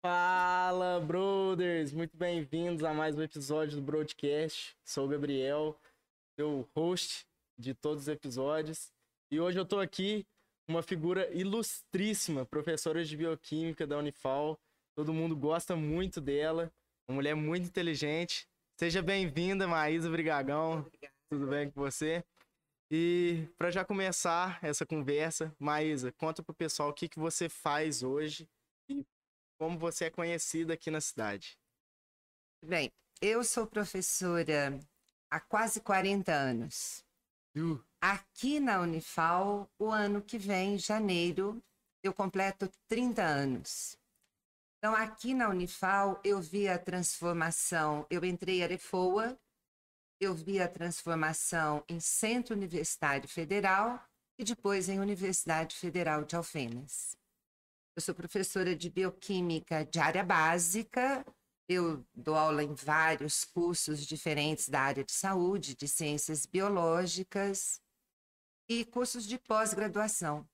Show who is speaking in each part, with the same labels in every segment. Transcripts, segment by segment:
Speaker 1: Fala, brothers! Muito bem-vindos a mais um episódio do Broadcast. Sou o Gabriel, seu host de todos os episódios. E hoje eu tô aqui uma figura ilustríssima, professora de bioquímica da Unifal. Todo mundo gosta muito dela, uma mulher muito inteligente. Seja bem-vinda, Maísa Brigagão.
Speaker 2: Obrigada.
Speaker 1: Tudo bem com você? E para já começar essa conversa, Maísa, conta pro pessoal o que, que você faz hoje como você é conhecida aqui na cidade.
Speaker 2: Bem, eu sou professora há quase 40 anos.
Speaker 1: Uh,
Speaker 2: Aqui na Unifal, o ano que vem, em janeiro, eu completo 30 anos. Então, aqui na Unifal, eu vi a transformação. Eu entrei em Arefoa, eu vi a transformação em Centro Universitário Federal e depois em Universidade Federal de Alfenas. Eu sou professora de bioquímica de área básica. Eu dou aula em vários cursos diferentes da área de saúde, de ciências biológicas e cursos de pós-graduação.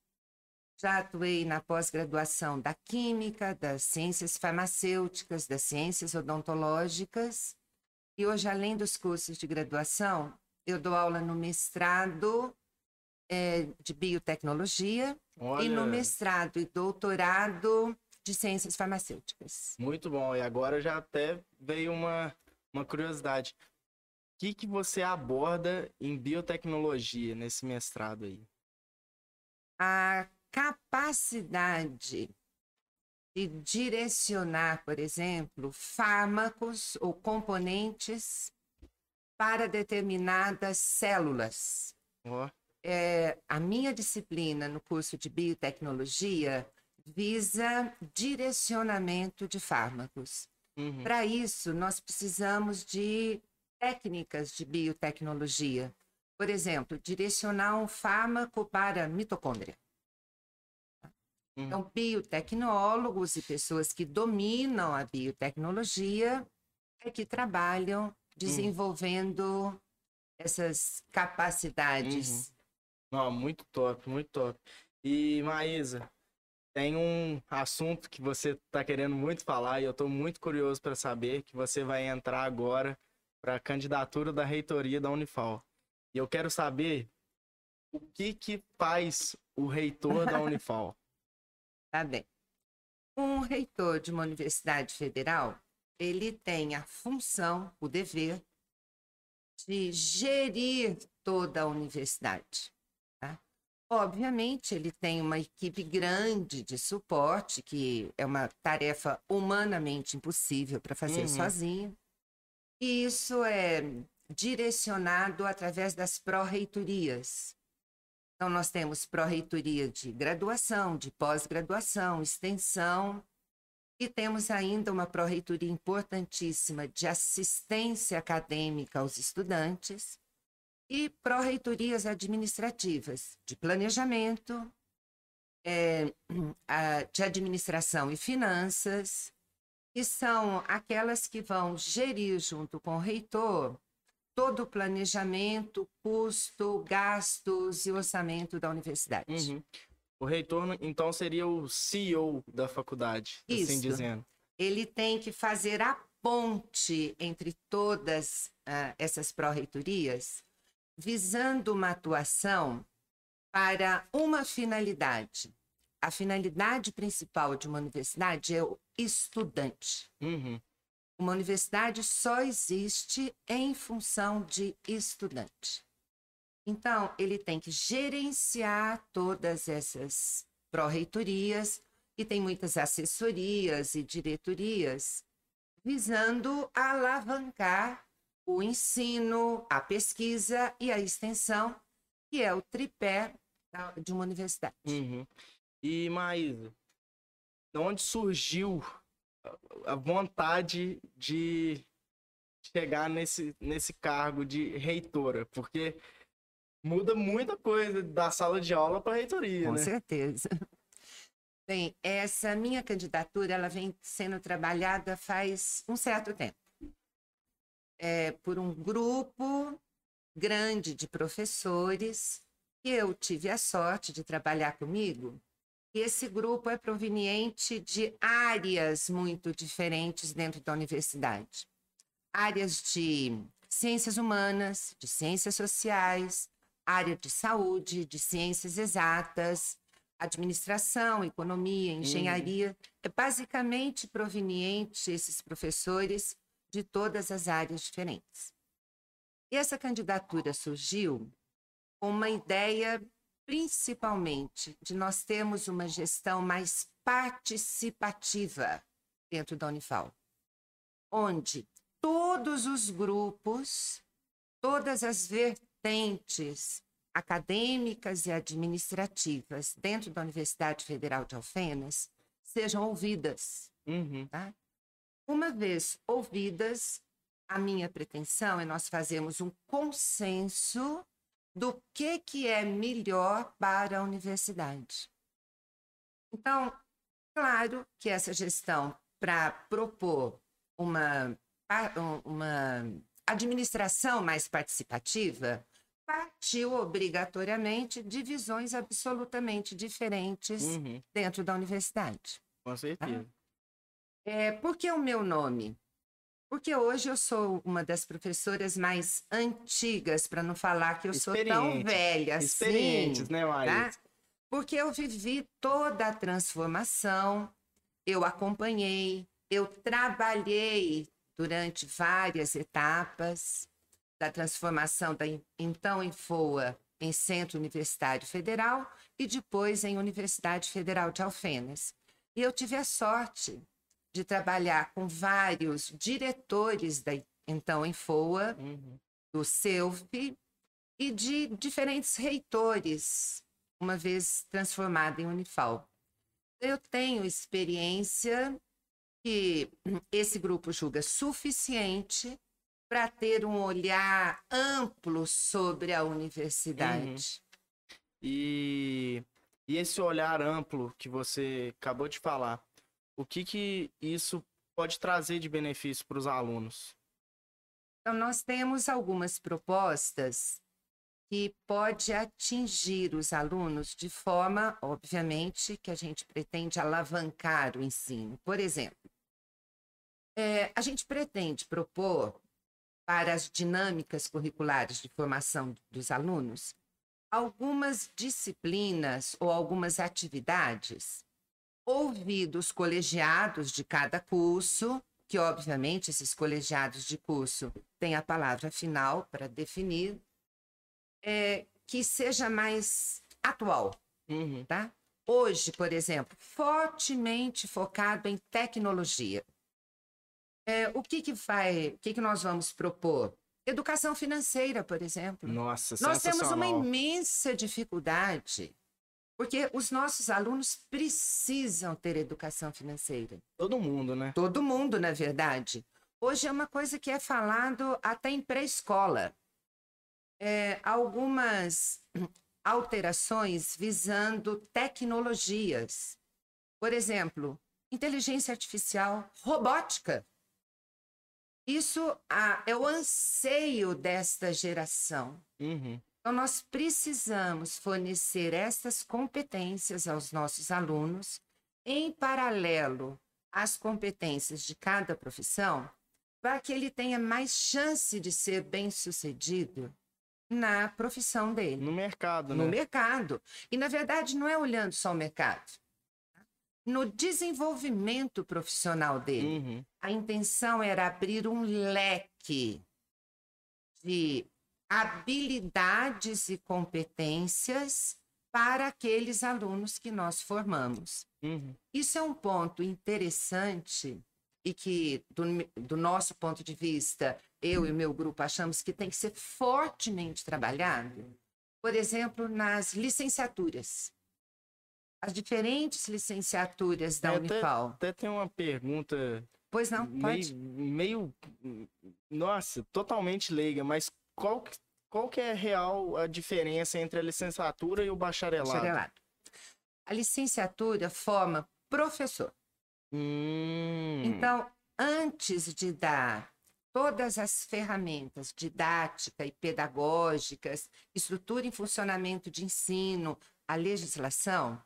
Speaker 2: Já atuei na pós-graduação da Química, das Ciências Farmacêuticas, das Ciências Odontológicas. E hoje, além dos cursos de graduação, eu dou aula no mestrado eh, de biotecnologia
Speaker 1: olha,
Speaker 2: e no mestrado e doutorado de ciências farmacêuticas.
Speaker 1: muito bom. E agora já até veio uma, uma curiosidade. O que, que você aborda em biotecnologia nesse mestrado aí?
Speaker 2: A capacidade de direcionar, por exemplo, fármacos ou componentes para determinadas células.
Speaker 1: Ó,
Speaker 2: É, a minha disciplina no curso de biotecnologia visa direcionamento de fármacos.
Speaker 1: uhum,
Speaker 2: Para isso, nós precisamos de técnicas de biotecnologia. Por exemplo, direcionar um fármaco para mitocôndria.
Speaker 1: uhum.
Speaker 2: Então, biotecnólogos e pessoas que dominam a biotecnologia é que trabalham desenvolvendo essas capacidades.
Speaker 1: Não, muito top, muito top. E Maísa, tem um assunto que você tá querendo muito falar e eu tô muito curioso para saber que você vai entrar agora para a candidatura da reitoria da Unifal. E eu quero saber o que que faz o reitor da Unifal.
Speaker 2: Tá bem. Um reitor de uma universidade federal, ele tem a função, o dever de gerir toda a universidade. Obviamente, ele tem uma equipe grande de suporte, que é uma tarefa humanamente impossível para fazer
Speaker 1: Uhum.
Speaker 2: sozinho. E isso é direcionado através das pró-reitorias. Então, nós temos pró-reitoria de graduação, de pós-graduação, extensão, e temos ainda uma pró-reitoria importantíssima de assistência acadêmica aos estudantes e pró-reitorias administrativas de planejamento, a- de administração e finanças, que são aquelas que vão gerir junto com o reitor todo o planejamento, custo, gastos e orçamento da universidade.
Speaker 1: Uhum. O reitor, então, seria o CEO da faculdade, assim
Speaker 2: Isso.
Speaker 1: dizendo.
Speaker 2: Ele tem que fazer a ponte entre todas ah, essas pró-reitorias, visando uma atuação para uma finalidade. A finalidade principal de uma universidade é o estudante.
Speaker 1: Uhum.
Speaker 2: Uma universidade só existe em função de estudante. Então, ele tem que gerenciar todas essas pró-reitorias e tem muitas assessorias e diretorias visando alavancar o ensino, a pesquisa e a extensão, que é o tripé de uma universidade.
Speaker 1: Uhum. E Maísa, de onde surgiu a- vontade de chegar nesse, nesse cargo de reitora? Porque muda muita coisa da sala de aula para a reitoria,
Speaker 2: Com
Speaker 1: né?
Speaker 2: certeza. Bem, essa minha candidatura ela vem sendo trabalhada faz um certo tempo. É, por um grupo grande de professores que eu tive a sorte de trabalhar comigo E esse grupo é proveniente de áreas muito diferentes dentro da universidade. Áreas de ciências humanas, de ciências sociais, área de saúde, de ciências exatas, administração, economia, engenharia. Uhum. É basicamente proveniente esses professores de todas as áreas diferentes. E essa candidatura surgiu com uma ideia principalmente de nós termos uma gestão mais participativa dentro da Unifal, onde todos os grupos, todas as vertentes acadêmicas e administrativas dentro da Universidade Federal de Alfenas sejam ouvidas. Uhum. Tá? Uma vez ouvidas, a minha pretensão é nós fazermos um consenso do que, que é melhor para a universidade. Então, claro que essa gestão, para propor uma, uma administração mais participativa, partiu obrigatoriamente de visões absolutamente diferentes uhum. dentro da universidade.
Speaker 1: Com certeza.
Speaker 2: É, por que o meu nome? Porque hoje eu sou uma das professoras mais antigas, para não falar que eu sou tão velha assim.
Speaker 1: Experientes, né, Maria? Tá?
Speaker 2: Porque eu vivi toda a transformação, eu acompanhei, eu trabalhei durante várias etapas da transformação da então em FOA em Centro Universitário Federal e depois em Universidade Federal de Alfenas. E eu tive a sorte de trabalhar com vários diretores da então em FOA, uhum. do CELF e de diferentes reitores, uma vez transformada em Unifal. Eu tenho experiência que esse grupo julga suficiente para ter um olhar amplo sobre a universidade. Uhum.
Speaker 1: E, e esse olhar amplo que você acabou de falar, o que, que isso pode trazer de benefício para os alunos?
Speaker 2: Então, nós temos algumas propostas que pode atingir os alunos de forma, obviamente, que a gente pretende alavancar o ensino. Por exemplo, é, a gente pretende propor para as dinâmicas curriculares de formação dos alunos, algumas disciplinas ou algumas atividades, ouvidos colegiados de cada curso, que obviamente esses colegiados de curso têm a palavra final para definir, é, que seja mais atual, uhum. tá? Hoje, por exemplo, fortemente focado em tecnologia. É, o que que vai, o que que nós vamos propor? Educação financeira, por exemplo.
Speaker 1: Nossa,
Speaker 2: Nós temos uma imensa dificuldade, porque os nossos alunos precisam ter educação financeira.
Speaker 1: Todo mundo, né?
Speaker 2: Todo mundo, na verdade. Hoje é uma coisa que é falado até em pré-escola. É, algumas alterações visando tecnologias. Por exemplo, inteligência artificial, robótica. Isso ah, é o anseio desta geração. Uhum. Então, nós precisamos fornecer essas competências aos nossos alunos, em paralelo às competências de cada profissão, para que ele tenha mais chance de ser bem-sucedido na profissão dele.
Speaker 1: No mercado,
Speaker 2: né? No mercado. E, na verdade, não é olhando só o mercado no desenvolvimento profissional dele. Uhum. A intenção era abrir um leque de habilidades e competências para aqueles alunos que nós formamos. Uhum. Isso é um ponto interessante e que, do, do, nosso ponto de vista, eu e o meu grupo achamos que tem que ser fortemente trabalhado. Por exemplo, nas licenciaturas as diferentes licenciaturas da é, Unifal.
Speaker 1: Até, até tem uma pergunta.
Speaker 2: Pois não, pode.
Speaker 1: Meio, meio, nossa, totalmente leiga, mas qual, qual que é real a diferença entre a licenciatura e o bacharelado? bacharelado.
Speaker 2: A licenciatura forma professor. Hum. Então, antes de dar todas as ferramentas didática e pedagógicas, estrutura e funcionamento de ensino, a legislação,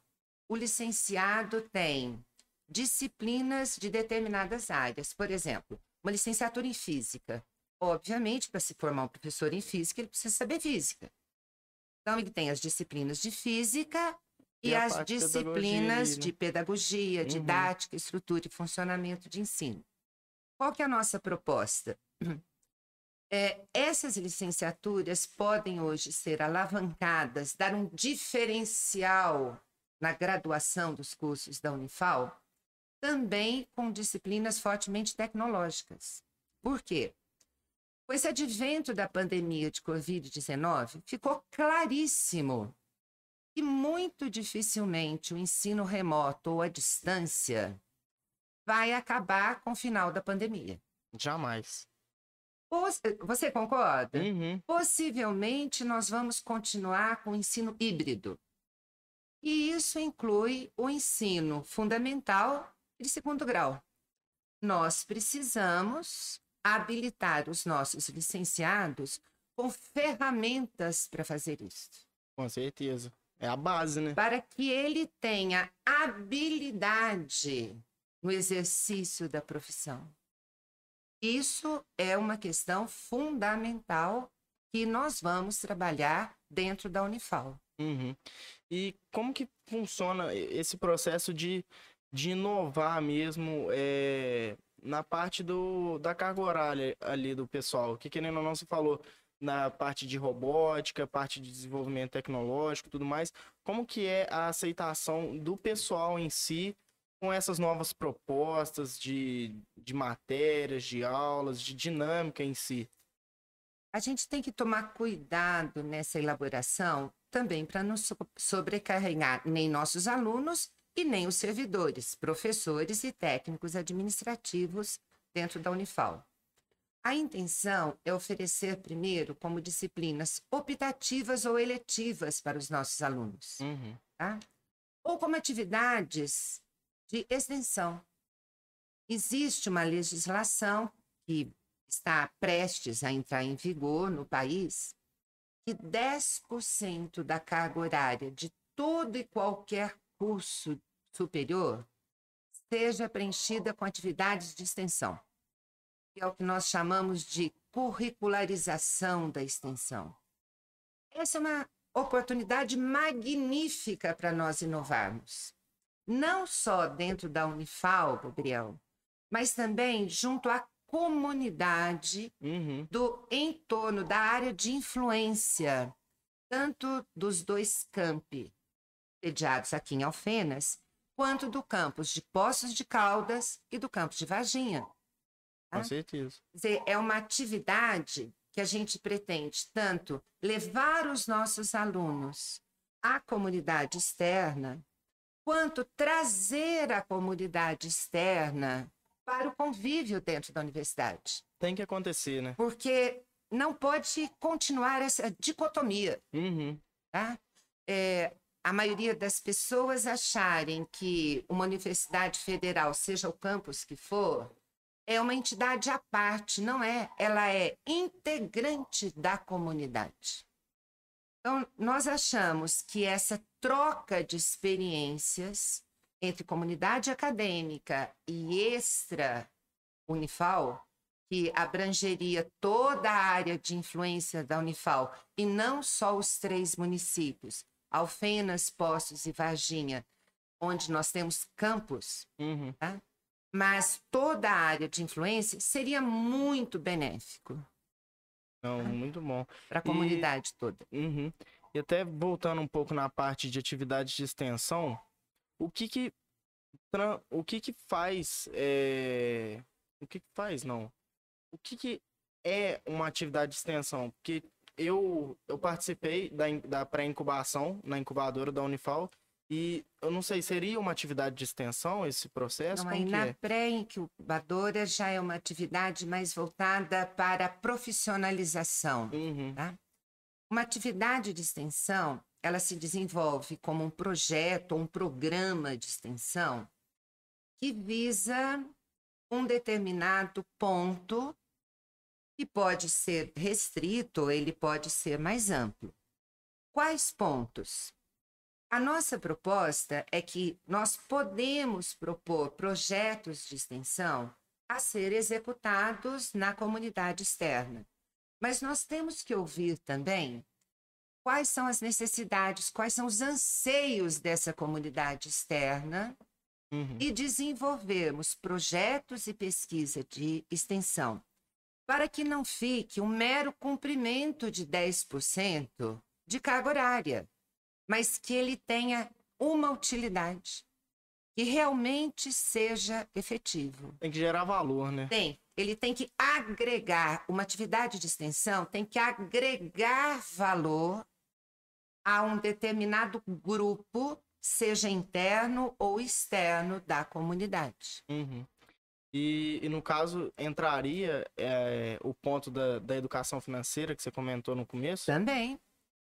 Speaker 2: o licenciado tem disciplinas de determinadas áreas. Por exemplo, uma licenciatura em física. Obviamente, para se formar um professor em física, ele precisa saber física. Então, ele tem as disciplinas de física e,
Speaker 1: E
Speaker 2: as
Speaker 1: parte de pedagogia
Speaker 2: disciplinas
Speaker 1: né?
Speaker 2: de pedagogia,
Speaker 1: Uhum.
Speaker 2: didática, estrutura e funcionamento de ensino. Qual que é a nossa proposta? É, essas licenciaturas podem hoje ser alavancadas, dar um diferencial na graduação dos cursos da Unifal, também com disciplinas fortemente tecnológicas. Por quê? Com esse advento da pandemia de Covid-19, ficou claríssimo que muito dificilmente o ensino remoto ou à distância vai acabar com o final da pandemia.
Speaker 1: Jamais.
Speaker 2: Você concorda?
Speaker 1: Uhum.
Speaker 2: Possivelmente nós vamos continuar com o ensino híbrido. E isso inclui o ensino fundamental e de segundo grau. Nós precisamos habilitar os nossos licenciados com ferramentas para fazer isso,
Speaker 1: Com certeza. É a base, né?
Speaker 2: para que ele tenha habilidade no exercício da profissão. Isso é uma questão fundamental que nós vamos trabalhar dentro da Unifal.
Speaker 1: Uhum. E como que funciona esse processo de, de inovar mesmo é, na parte do, da carga horária ali do pessoal? Que querendo ou não, você falou na parte de robótica, parte de desenvolvimento tecnológico tudo mais. Como que é a aceitação do pessoal em si com essas novas propostas de, de matérias, de aulas, de dinâmica em si?
Speaker 2: A gente tem que tomar cuidado nessa elaboração também para não so- sobrecarregar nem nossos alunos e nem os servidores, professores e técnicos administrativos dentro da Unifal. A intenção é oferecer primeiro como disciplinas optativas ou eletivas para os nossos alunos
Speaker 1: Uhum.
Speaker 2: tá? ou como atividades de extensão. Existe uma legislação que está prestes a entrar em vigor no país que 10% da carga horária de todo e qualquer curso superior seja preenchida com atividades de extensão, que é o que nós chamamos de curricularização da extensão. Essa é uma oportunidade magnífica para nós inovarmos. Não só dentro da Unifal, Gabriel, mas também junto à comunidade
Speaker 1: Uhum.
Speaker 2: do entorno da área de influência, tanto dos dois campi sediados aqui em Alfenas, quanto do campus de Poços de Caldas e do campus de Varginha.
Speaker 1: Com
Speaker 2: Ah.
Speaker 1: certeza.
Speaker 2: Quer dizer, é uma atividade que a gente pretende tanto levar os nossos alunos à comunidade externa, quanto trazer a comunidade externa para o convívio dentro da universidade.
Speaker 1: Tem que acontecer, né?
Speaker 2: Porque não pode continuar essa dicotomia
Speaker 1: Uhum.
Speaker 2: tá? É, a maioria das pessoas acharem que uma universidade federal, seja o campus que for, é uma entidade à parte, não é? Ela é integrante da comunidade. Então, nós achamos que essa troca de experiências entre comunidade acadêmica e extra Unifal, que abrangeria toda a área de influência da Unifal, e não só os três municípios, Alfenas, Poços e Varginha, onde nós temos campos,
Speaker 1: Uhum.
Speaker 2: mas toda a área de influência seria muito benéfico
Speaker 1: Não, muito bom.
Speaker 2: para a comunidade toda.
Speaker 1: Uhum. E até voltando um pouco na parte de atividades de extensão, o que que, o que, que faz, é, o que que faz, não, o que que é uma atividade de extensão? Porque eu, eu participei da, da pré-incubação na incubadora da Unifal e eu não sei, seria uma atividade de extensão esse processo? Como
Speaker 2: aí na
Speaker 1: é?
Speaker 2: pré-incubadora já é uma atividade mais voltada para a profissionalização.
Speaker 1: Uhum.
Speaker 2: Uma atividade de extensão, ela se desenvolve como um projeto um programa de extensão que visa um determinado ponto que pode ser restrito ou ele pode ser mais amplo. Quais pontos? A nossa proposta é que nós podemos propor projetos de extensão a ser executados na comunidade externa. Mas nós temos que ouvir também quais são as necessidades, quais são os anseios dessa comunidade externa
Speaker 1: Uhum.
Speaker 2: e desenvolvermos projetos e pesquisa de extensão para que não fique um mero cumprimento de 10% de carga horária, mas que ele tenha uma utilidade, que realmente seja efetivo.
Speaker 1: Tem que gerar valor, né?
Speaker 2: Tem, ele tem que agregar, uma atividade de extensão tem que agregar valor a um determinado grupo, seja interno ou externo da comunidade.
Speaker 1: Uhum. E, e no caso, entraria é, o ponto da, da educação financeira que você comentou no começo?
Speaker 2: Também,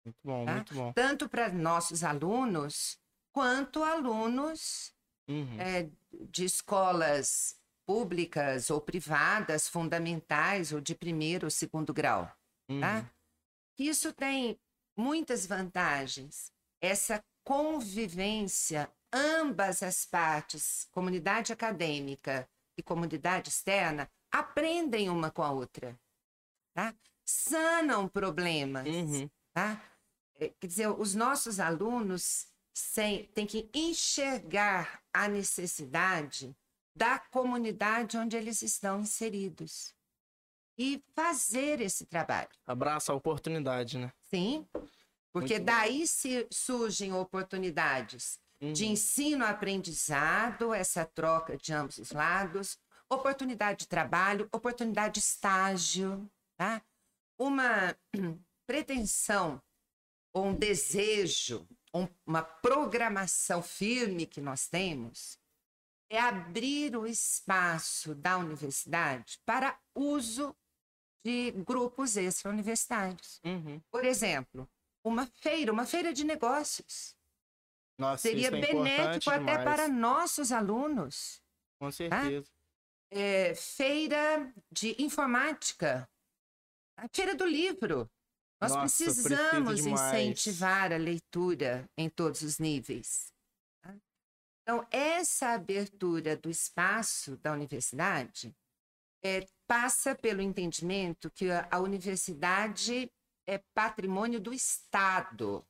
Speaker 1: Muito bom,
Speaker 2: Tá.
Speaker 1: muito bom.
Speaker 2: tanto para nossos alunos quanto alunos
Speaker 1: Uhum.
Speaker 2: é, de escolas públicas ou privadas, fundamentais ou de primeiro ou segundo grau. tá?
Speaker 1: Uhum.
Speaker 2: Isso tem muitas vantagens. Essa convivência, ambas as partes, comunidade acadêmica e comunidade externa, aprendem uma com a outra. Tá? Sanam problemas.
Speaker 1: Uhum.
Speaker 2: Tá? É, Quer dizer, os nossos alunos têm que enxergar a necessidade da comunidade onde eles estão inseridos e fazer esse trabalho.
Speaker 1: Abraça a oportunidade, né?
Speaker 2: Sim, porque daí se surgem oportunidades
Speaker 1: Uhum.
Speaker 2: de ensino-aprendizado, essa troca de ambos os lados, oportunidade de trabalho, oportunidade de estágio, tá? Uma pretensão ou um desejo, um- uma programação firme que nós temos é abrir o espaço da universidade para uso de grupos extra-universitários.
Speaker 1: Uhum.
Speaker 2: Por exemplo, uma feira, uma feira de negócios.
Speaker 1: Nossa,
Speaker 2: Seria
Speaker 1: é
Speaker 2: benéfico até
Speaker 1: demais.
Speaker 2: para nossos alunos.
Speaker 1: Com certeza.
Speaker 2: É, feira de informática, a feira do livro. Nós
Speaker 1: Nossa,
Speaker 2: precisamos incentivar a leitura em todos os níveis. tá? Então, essa abertura do espaço da universidade é, passa pelo entendimento que a, a universidade é patrimônio do Estado.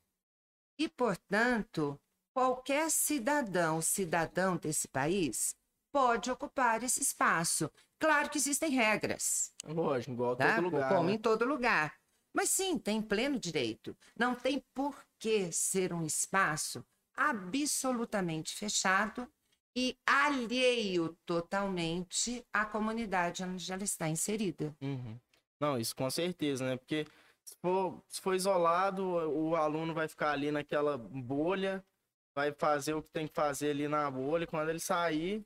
Speaker 2: E, portanto, qualquer cidadão, cidadão desse país, pode ocupar esse espaço. Claro que existem regras,
Speaker 1: Lógico, igual
Speaker 2: tá?
Speaker 1: todo lugar.
Speaker 2: como
Speaker 1: né?
Speaker 2: em todo lugar. Mas sim, tem pleno direito. Não tem por que ser um espaço absolutamente fechado e alheio totalmente à comunidade onde ela está inserida.
Speaker 1: Uhum. Não, isso com certeza, né? Porque se for, se for isolado, o o aluno vai ficar ali naquela bolha, vai fazer o que tem que fazer ali na bolha, e quando ele sair,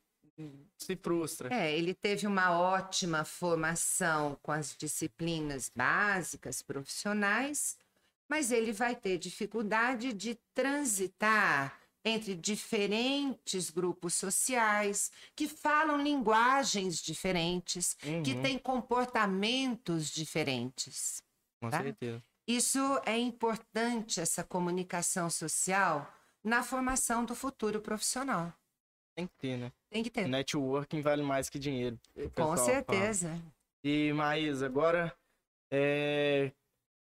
Speaker 1: se frustra.
Speaker 2: É, ele teve uma ótima formação com as disciplinas básicas, profissionais, mas ele vai ter dificuldade de transitar entre diferentes grupos sociais que falam linguagens diferentes, que
Speaker 1: Uhum,
Speaker 2: têm comportamentos diferentes.
Speaker 1: com
Speaker 2: tá?
Speaker 1: certeza.
Speaker 2: Isso é importante, essa comunicação social, na formação do futuro profissional.
Speaker 1: Tem que ter, né?
Speaker 2: Tem que ter.
Speaker 1: Networking vale mais que dinheiro.
Speaker 2: Com
Speaker 1: pessoal fala.
Speaker 2: certeza.
Speaker 1: E, Maísa, agora é,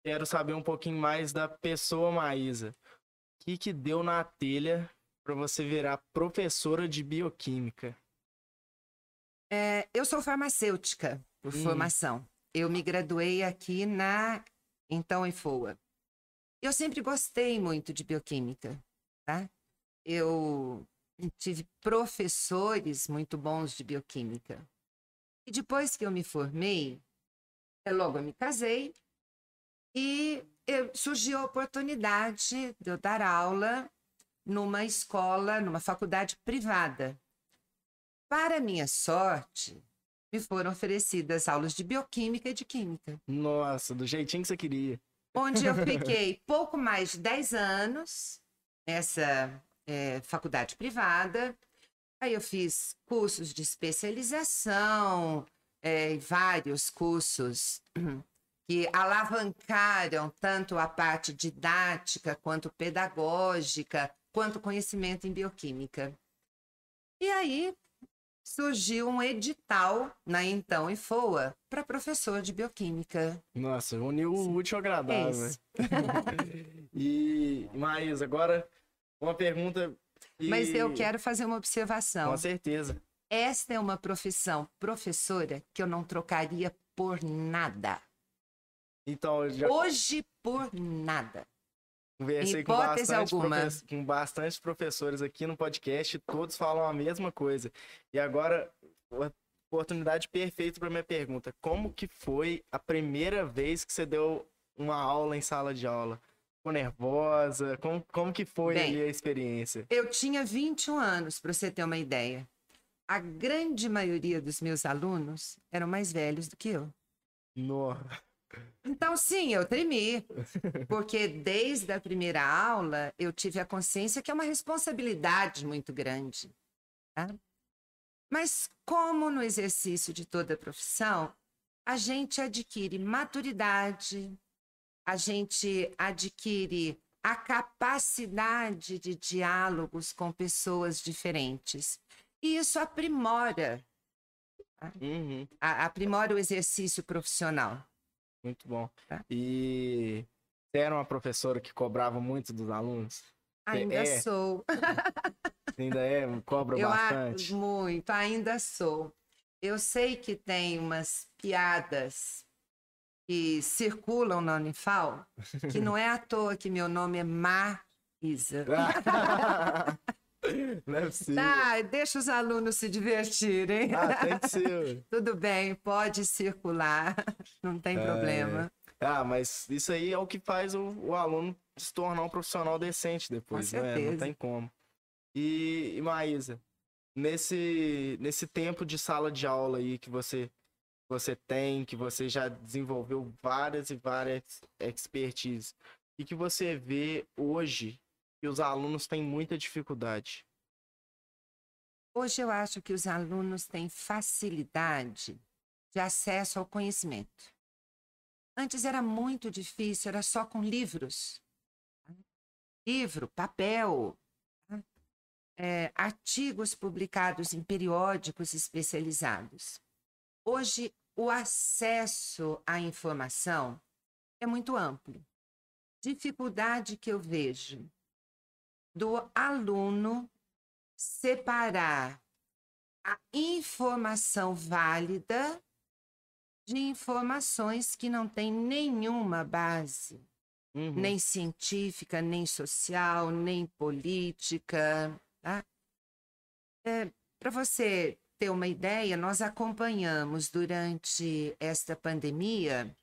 Speaker 1: quero saber um pouquinho mais da pessoa Maísa. O que que deu na telha para você virar professora de bioquímica?
Speaker 2: É, eu sou farmacêutica por
Speaker 1: Hum.
Speaker 2: formação. Eu me graduei aqui na então em FOA. Eu sempre gostei muito de bioquímica, tá? Eu tive professores muito bons de bioquímica. E depois que eu me formei, logo eu me casei e eu- surgiu a oportunidade de eu dar aula numa escola, numa faculdade privada. Para minha sorte, me foram oferecidas aulas de bioquímica e de química,
Speaker 1: Nossa, do jeitinho que você queria.
Speaker 2: onde eu fiquei pouco mais de 10 anos nessa eh, faculdade privada. Aí eu fiz cursos de especialização, e vários cursos que alavancaram tanto a parte didática quanto pedagógica quanto conhecimento em bioquímica. E aí surgiu um edital na então IFOA para professor de bioquímica.
Speaker 1: Nossa, uniu o útil ao agradável.
Speaker 2: É
Speaker 1: e, Maísa, agora uma pergunta. e-
Speaker 2: Mas eu quero fazer uma observação.
Speaker 1: Com certeza.
Speaker 2: Esta é uma profissão professora que eu não trocaria por nada.
Speaker 1: Então, já
Speaker 2: Hoje, por nada.
Speaker 1: conversei com bastante, profe- com bastante professores aqui no podcast, todos falam a mesma coisa. E agora, oportunidade perfeita para minha pergunta: como que foi a primeira vez que você deu uma aula em sala de aula? Ficou nervosa? Como, como que foi
Speaker 2: Bem,
Speaker 1: ali a experiência?
Speaker 2: Eu tinha 21 anos, para você ter uma ideia. A grande maioria dos meus alunos eram mais velhos do que eu.
Speaker 1: No...
Speaker 2: Então, sim, eu tremi. Porque desde a primeira aula eu tive a consciência que é uma responsabilidade muito grande. tá? Mas, como no exercício de toda a profissão, a gente adquire maturidade, a gente adquire a capacidade de diálogos com pessoas diferentes. E isso aprimora,
Speaker 1: Uhum,
Speaker 2: a- aprimora o exercício profissional.
Speaker 1: muito bom.
Speaker 2: Tá.
Speaker 1: E você era uma professora que cobrava muito dos alunos?
Speaker 2: Ainda
Speaker 1: é?
Speaker 2: sou.
Speaker 1: Ainda é? Cobra
Speaker 2: Eu
Speaker 1: bastante?
Speaker 2: muito, ainda sou. Eu sei que tem umas piadas que circulam na Unifal, que não é à toa que meu nome é Marisa.
Speaker 1: Não é possível.
Speaker 2: Tá, deixa os alunos se divertirem.
Speaker 1: Ah, tem que ser.
Speaker 2: Tudo bem, pode circular, não tem
Speaker 1: É.
Speaker 2: problema.
Speaker 1: Ah, mas isso aí é o que faz o, o aluno se tornar um profissional decente depois, né? Não tem como. E, e Maísa, nesse, nesse tempo de sala de aula aí que você, você tem, que você já desenvolveu várias e várias expertise, e que você vê hoje que os alunos têm muita dificuldade?
Speaker 2: Hoje eu acho que os alunos têm facilidade de acesso ao conhecimento. Antes era muito difícil, era só com livros. tá? Livro, papel, tá? É, artigos publicados em periódicos especializados. Hoje, o acesso à informação é muito amplo. Dificuldade que eu vejo do aluno separar a informação válida de informações que não têm nenhuma base,
Speaker 1: Uhum.
Speaker 2: nem científica, nem social, nem política. Tá? Para você ter uma ideia, nós acompanhamos durante esta pandemia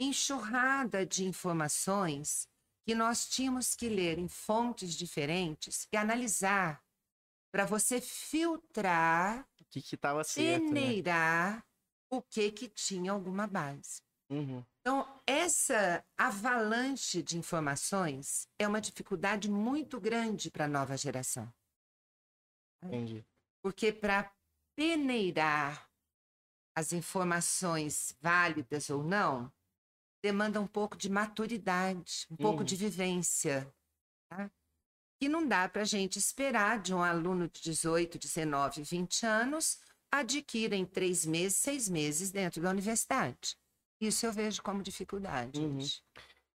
Speaker 2: enxurrada de informações que nós tínhamos que ler em fontes diferentes e analisar para você filtrar,
Speaker 1: O que que tava certo, né?
Speaker 2: peneirar o que que tinha alguma base.
Speaker 1: Uhum.
Speaker 2: Então, essa avalanche de informações é uma dificuldade muito grande para a nova geração.
Speaker 1: Entendi.
Speaker 2: Porque para peneirar as informações válidas ou não, demanda um pouco de maturidade, um pouco de vivência. Tá? Que não dá para a gente esperar de um aluno de 18, 19, 20 anos adquira em três meses, seis meses dentro da universidade. Isso eu vejo como dificuldade.
Speaker 1: Uhum.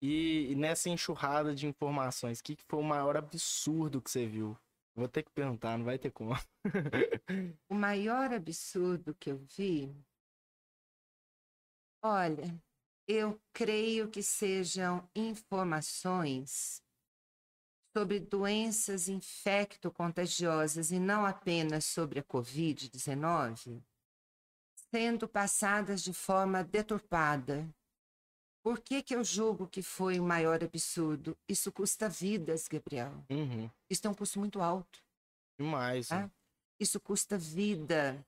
Speaker 1: E, e nessa enxurrada de informações, o que, que foi o maior absurdo que você viu? Vou ter que perguntar, não vai ter como.
Speaker 2: O maior absurdo que eu vi, olha, eu creio que sejam informações sobre doenças infecto-contagiosas e não apenas sobre a Covid-19, sendo passadas de forma deturpada. Por que, que eu julgo que foi o maior absurdo? Isso custa vidas, Gabriel.
Speaker 1: Uhum.
Speaker 2: Isso tem um custo muito alto.
Speaker 1: Demais. Né?
Speaker 2: isso custa vida,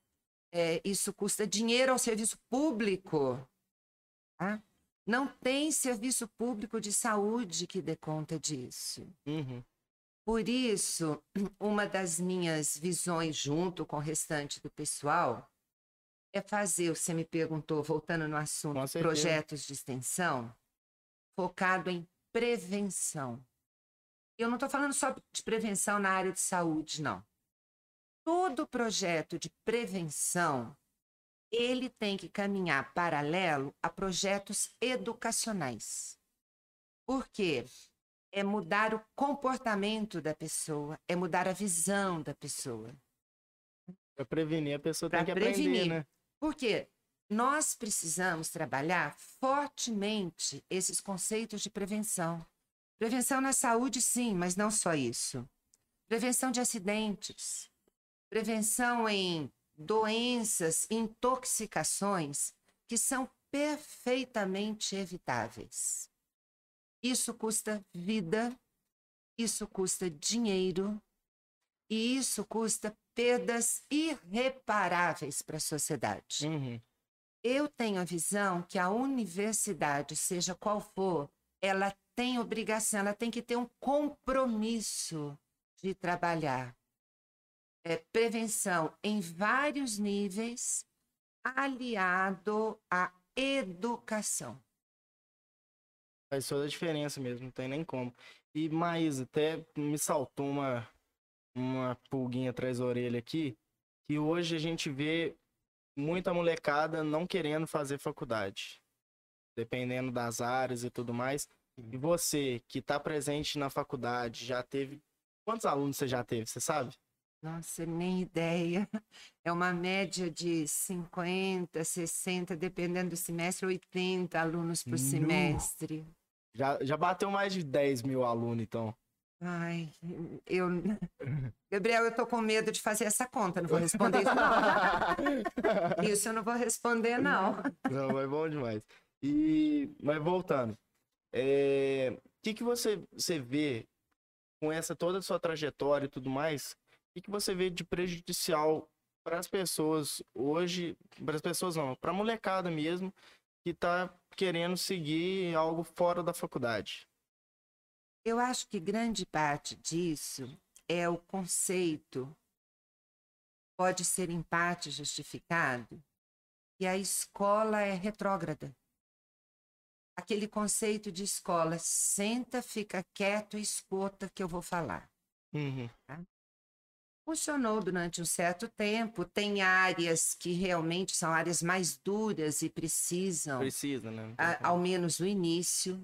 Speaker 2: é, isso custa dinheiro ao serviço público. tá? Não tem serviço público de saúde que dê conta disso.
Speaker 1: Uhum.
Speaker 2: Por isso, uma das minhas visões, junto com o restante do pessoal, é fazer, você me perguntou, voltando no assunto, projetos de extensão, focado em prevenção. Eu não estou falando só de prevenção na área de saúde, não. Todo projeto de prevenção ele tem que caminhar paralelo a projetos educacionais. Por quê? É mudar o comportamento da pessoa, é mudar a visão da pessoa.
Speaker 1: Para prevenir, a pessoa pra tem que prevenir. aprender, né?
Speaker 2: Porque nós precisamos trabalhar fortemente esses conceitos de prevenção. Prevenção na saúde, sim, mas não só isso. Prevenção de acidentes, prevenção em doenças, intoxicações que são perfeitamente evitáveis. Isso custa vida, isso custa dinheiro e isso custa perdas irreparáveis para a sociedade.
Speaker 1: Uhum.
Speaker 2: Eu tenho a visão que a universidade, seja qual for, ela tem obrigação, ela tem que ter um compromisso de trabalhar é, prevenção em vários níveis, aliado à educação.
Speaker 1: Faz toda a diferença mesmo, não tem nem como. E mais, até me saltou uma, uma pulguinha atrás da orelha aqui, que hoje a gente vê muita molecada não querendo fazer faculdade, dependendo das áreas e tudo mais. E você que está presente na faculdade, já teve. Quantos alunos você já teve, você sabe?
Speaker 2: Nossa, nem ideia. É uma média de 50, 60, dependendo do semestre, 80 alunos por semestre.
Speaker 1: Já, já bateu mais de 10 mil alunos, então.
Speaker 2: Ai, eu. Gabriel, eu tô com medo de fazer essa conta, não vou responder isso, não. isso eu não vou responder, não.
Speaker 1: Não, mas bom demais. E, mas voltando, é... o que, que você, você vê com essa toda a sua trajetória e tudo mais? O que você vê de prejudicial para as pessoas hoje, para as pessoas não, para a molecada mesmo, que está querendo seguir algo fora da faculdade?
Speaker 2: Eu acho que grande parte disso é o conceito, pode ser em parte justificado, que a escola é retrógrada. Aquele conceito de escola, senta, fica quieto e escuta que eu vou falar.
Speaker 1: Uhum.
Speaker 2: Tá? funcionou durante um certo tempo. Tem áreas que realmente são áreas mais duras e precisam.
Speaker 1: Precisa, né?
Speaker 2: A, ao menos no início.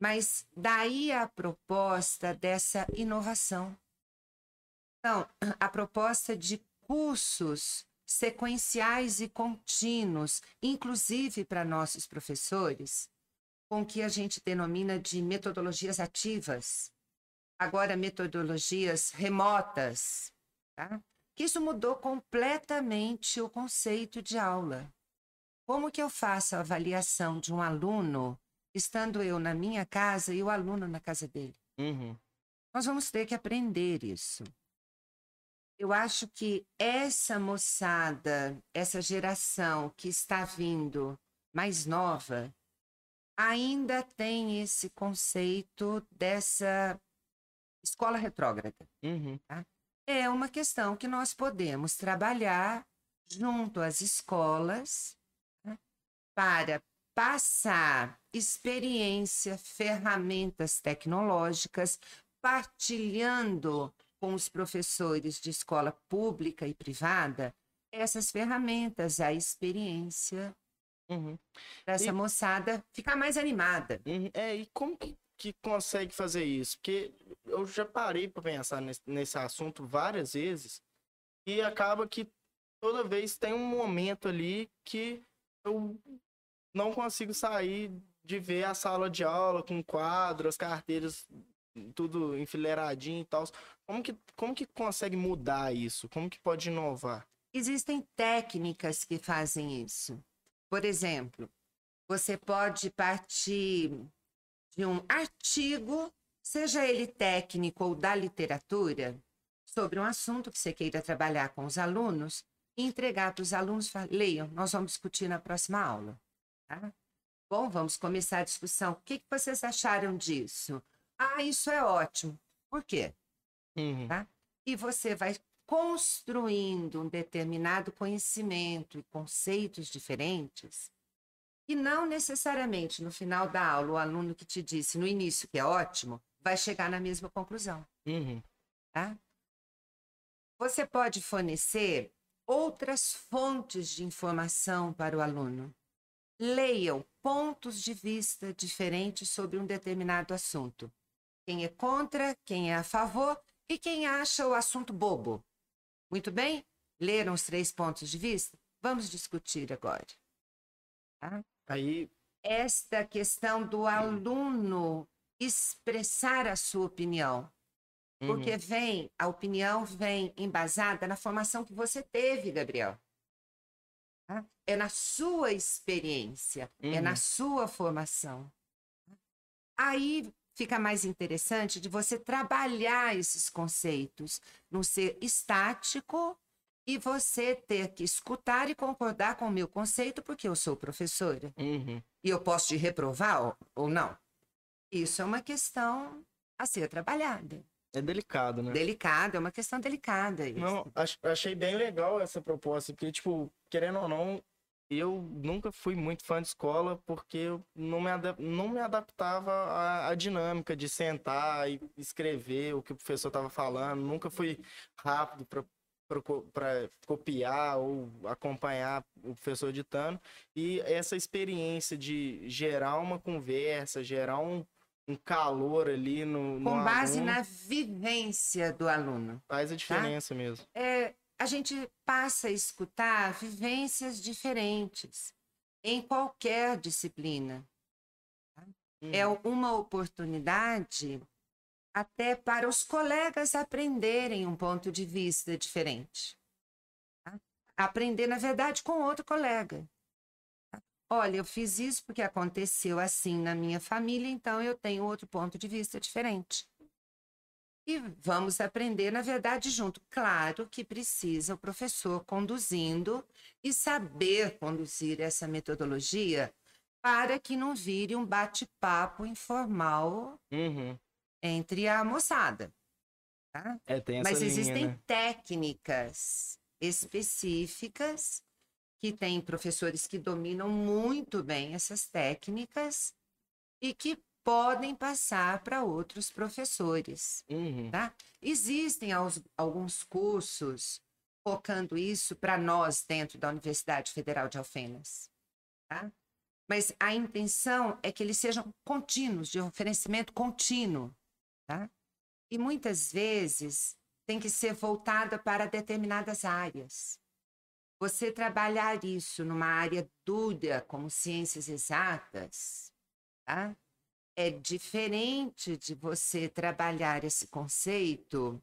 Speaker 2: Mas daí a proposta dessa inovação. Então, a proposta de cursos sequenciais e contínuos, inclusive para nossos professores, com que a gente denomina de metodologias ativas agora metodologias remotas, tá? que isso mudou completamente o conceito de aula. Como que eu faço a avaliação de um aluno estando eu na minha casa e o aluno na casa dele?
Speaker 1: Uhum.
Speaker 2: Nós vamos ter que aprender isso. Eu acho que essa moçada, essa geração que está vindo mais nova, ainda tem esse conceito dessa escola retrógrada.
Speaker 1: Uhum.
Speaker 2: Tá? É uma questão que nós podemos trabalhar junto às escolas né, para passar experiência, ferramentas tecnológicas, partilhando com os professores de escola pública e privada essas ferramentas, a experiência
Speaker 1: uhum.
Speaker 2: para essa e... moçada ficar mais animada.
Speaker 1: Uhum. É, e como que que consegue fazer isso? Porque eu já parei para pensar nesse, nesse assunto várias vezes e acaba que toda vez tem um momento ali que eu não consigo sair de ver a sala de aula com quadro, as carteiras tudo enfileiradinho e tal. Como que, como que consegue mudar isso? Como que pode inovar?
Speaker 2: Existem técnicas que fazem isso. Por exemplo, você pode partir de um artigo, seja ele técnico ou da literatura, sobre um assunto que você queira trabalhar com os alunos, e entregar para os alunos, leiam, nós vamos discutir na próxima aula. Tá? Bom, vamos começar a discussão. O que, que vocês acharam disso? Ah, isso é ótimo. Por quê?
Speaker 1: Uhum.
Speaker 2: Tá? E você vai construindo um determinado conhecimento e conceitos diferentes e não necessariamente no final da aula, o aluno que te disse no início que é ótimo, vai chegar na mesma conclusão.
Speaker 1: Uhum.
Speaker 2: Tá? Você pode fornecer outras fontes de informação para o aluno. Leiam pontos de vista diferentes sobre um determinado assunto. Quem é contra, quem é a favor e quem acha o assunto bobo. Muito bem? Leram os três pontos de vista? Vamos discutir agora. Tá?
Speaker 1: Aí.
Speaker 2: Esta questão do aluno expressar a sua opinião. Porque
Speaker 1: Uhum.
Speaker 2: vem, a opinião vem embasada na formação que você teve, Gabriel. Tá? É na sua experiência, é
Speaker 1: Uhum.
Speaker 2: na sua formação. Aí fica mais interessante de você trabalhar esses conceitos, não ser estático e você ter que escutar e concordar com o meu conceito, porque eu sou professora.
Speaker 1: Uhum.
Speaker 2: E eu posso te reprovar ou- ou não? Isso é uma questão a ser trabalhada.
Speaker 1: É delicado, né?
Speaker 2: Delicada, é uma questão delicada. Isso.
Speaker 1: Não, ach- achei bem legal essa proposta, porque, tipo, querendo ou não, eu nunca fui muito fã de escola porque eu não me, não me adaptava à, à dinâmica de sentar e escrever o que o professor estava falando. Nunca fui rápido para copiar ou acompanhar o professor ditando. E essa experiência de gerar uma conversa, gerar um, um calor ali no, no
Speaker 2: Com base
Speaker 1: aluno,
Speaker 2: na vivência do aluno.
Speaker 1: faz a diferença mesmo.
Speaker 2: É, a gente passa a escutar vivências diferentes em qualquer disciplina. É
Speaker 1: Uhum.
Speaker 2: uma oportunidade até para os colegas aprenderem um ponto de vista diferente. tá? Aprender, na verdade, com outro colega. Olha, eu fiz isso porque aconteceu assim na minha família, então eu tenho outro ponto de vista diferente. E vamos aprender, na verdade, junto. Claro que precisa o professor conduzindo e saber conduzir essa metodologia para que não vire um bate-papo informal
Speaker 1: Uhum.
Speaker 2: entre a moçada. Tá?
Speaker 1: É,
Speaker 2: Mas
Speaker 1: linha,
Speaker 2: existem
Speaker 1: né?
Speaker 2: técnicas específicas que tem professores que dominam muito bem essas técnicas e que podem passar para outros professores.
Speaker 1: Uhum.
Speaker 2: Tá? Existem aos- alguns cursos focando isso para nós dentro da Universidade Federal de Alfenas. Tá? Mas a intenção é que eles sejam contínuos, de oferecimento contínuo. Tá? E muitas vezes tem que ser voltada para determinadas áreas. Você trabalhar isso numa área dura, como ciências exatas, tá? é diferente de você trabalhar esse conceito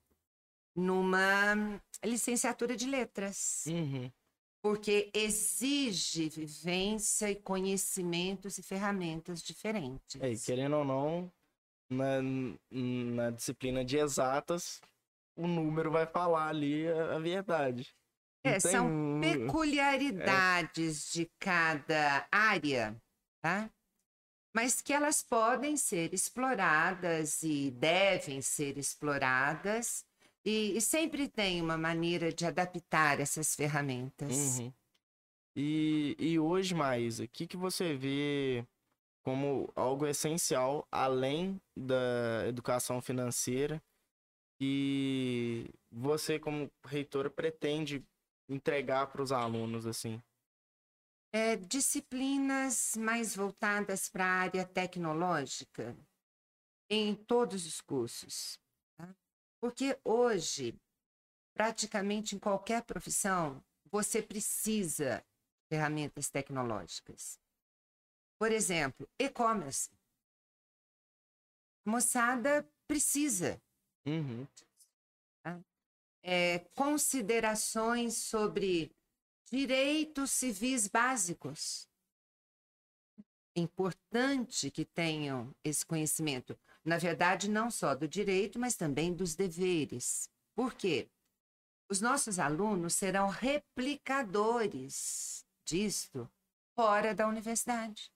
Speaker 2: numa licenciatura de letras,
Speaker 1: Uhum.
Speaker 2: porque exige vivência e conhecimentos e ferramentas diferentes.
Speaker 1: É, e querendo ou não, na, na disciplina de exatas, o número vai falar ali a, a verdade.
Speaker 2: É,
Speaker 1: tem
Speaker 2: são
Speaker 1: um-
Speaker 2: peculiaridades de cada área, tá? Mas que elas podem ser exploradas e devem ser exploradas, e, e sempre tem uma maneira de adaptar essas ferramentas.
Speaker 1: Uhum. E, e hoje, Maísa, o que, que você vê como algo essencial, além da educação financeira, que você, como reitora, pretende entregar para os alunos, assim?
Speaker 2: É, disciplinas mais voltadas para a área tecnológica em todos os cursos. tá? Porque hoje, praticamente em qualquer profissão, você precisa de ferramentas tecnológicas. Por exemplo, e-commerce. Moçada precisa
Speaker 1: Uhum.
Speaker 2: É, considerações sobre direitos civis básicos. Importante que tenham esse conhecimento. Na verdade, não só do direito, mas também dos deveres. Por quê? Os nossos alunos serão replicadores disto fora da universidade.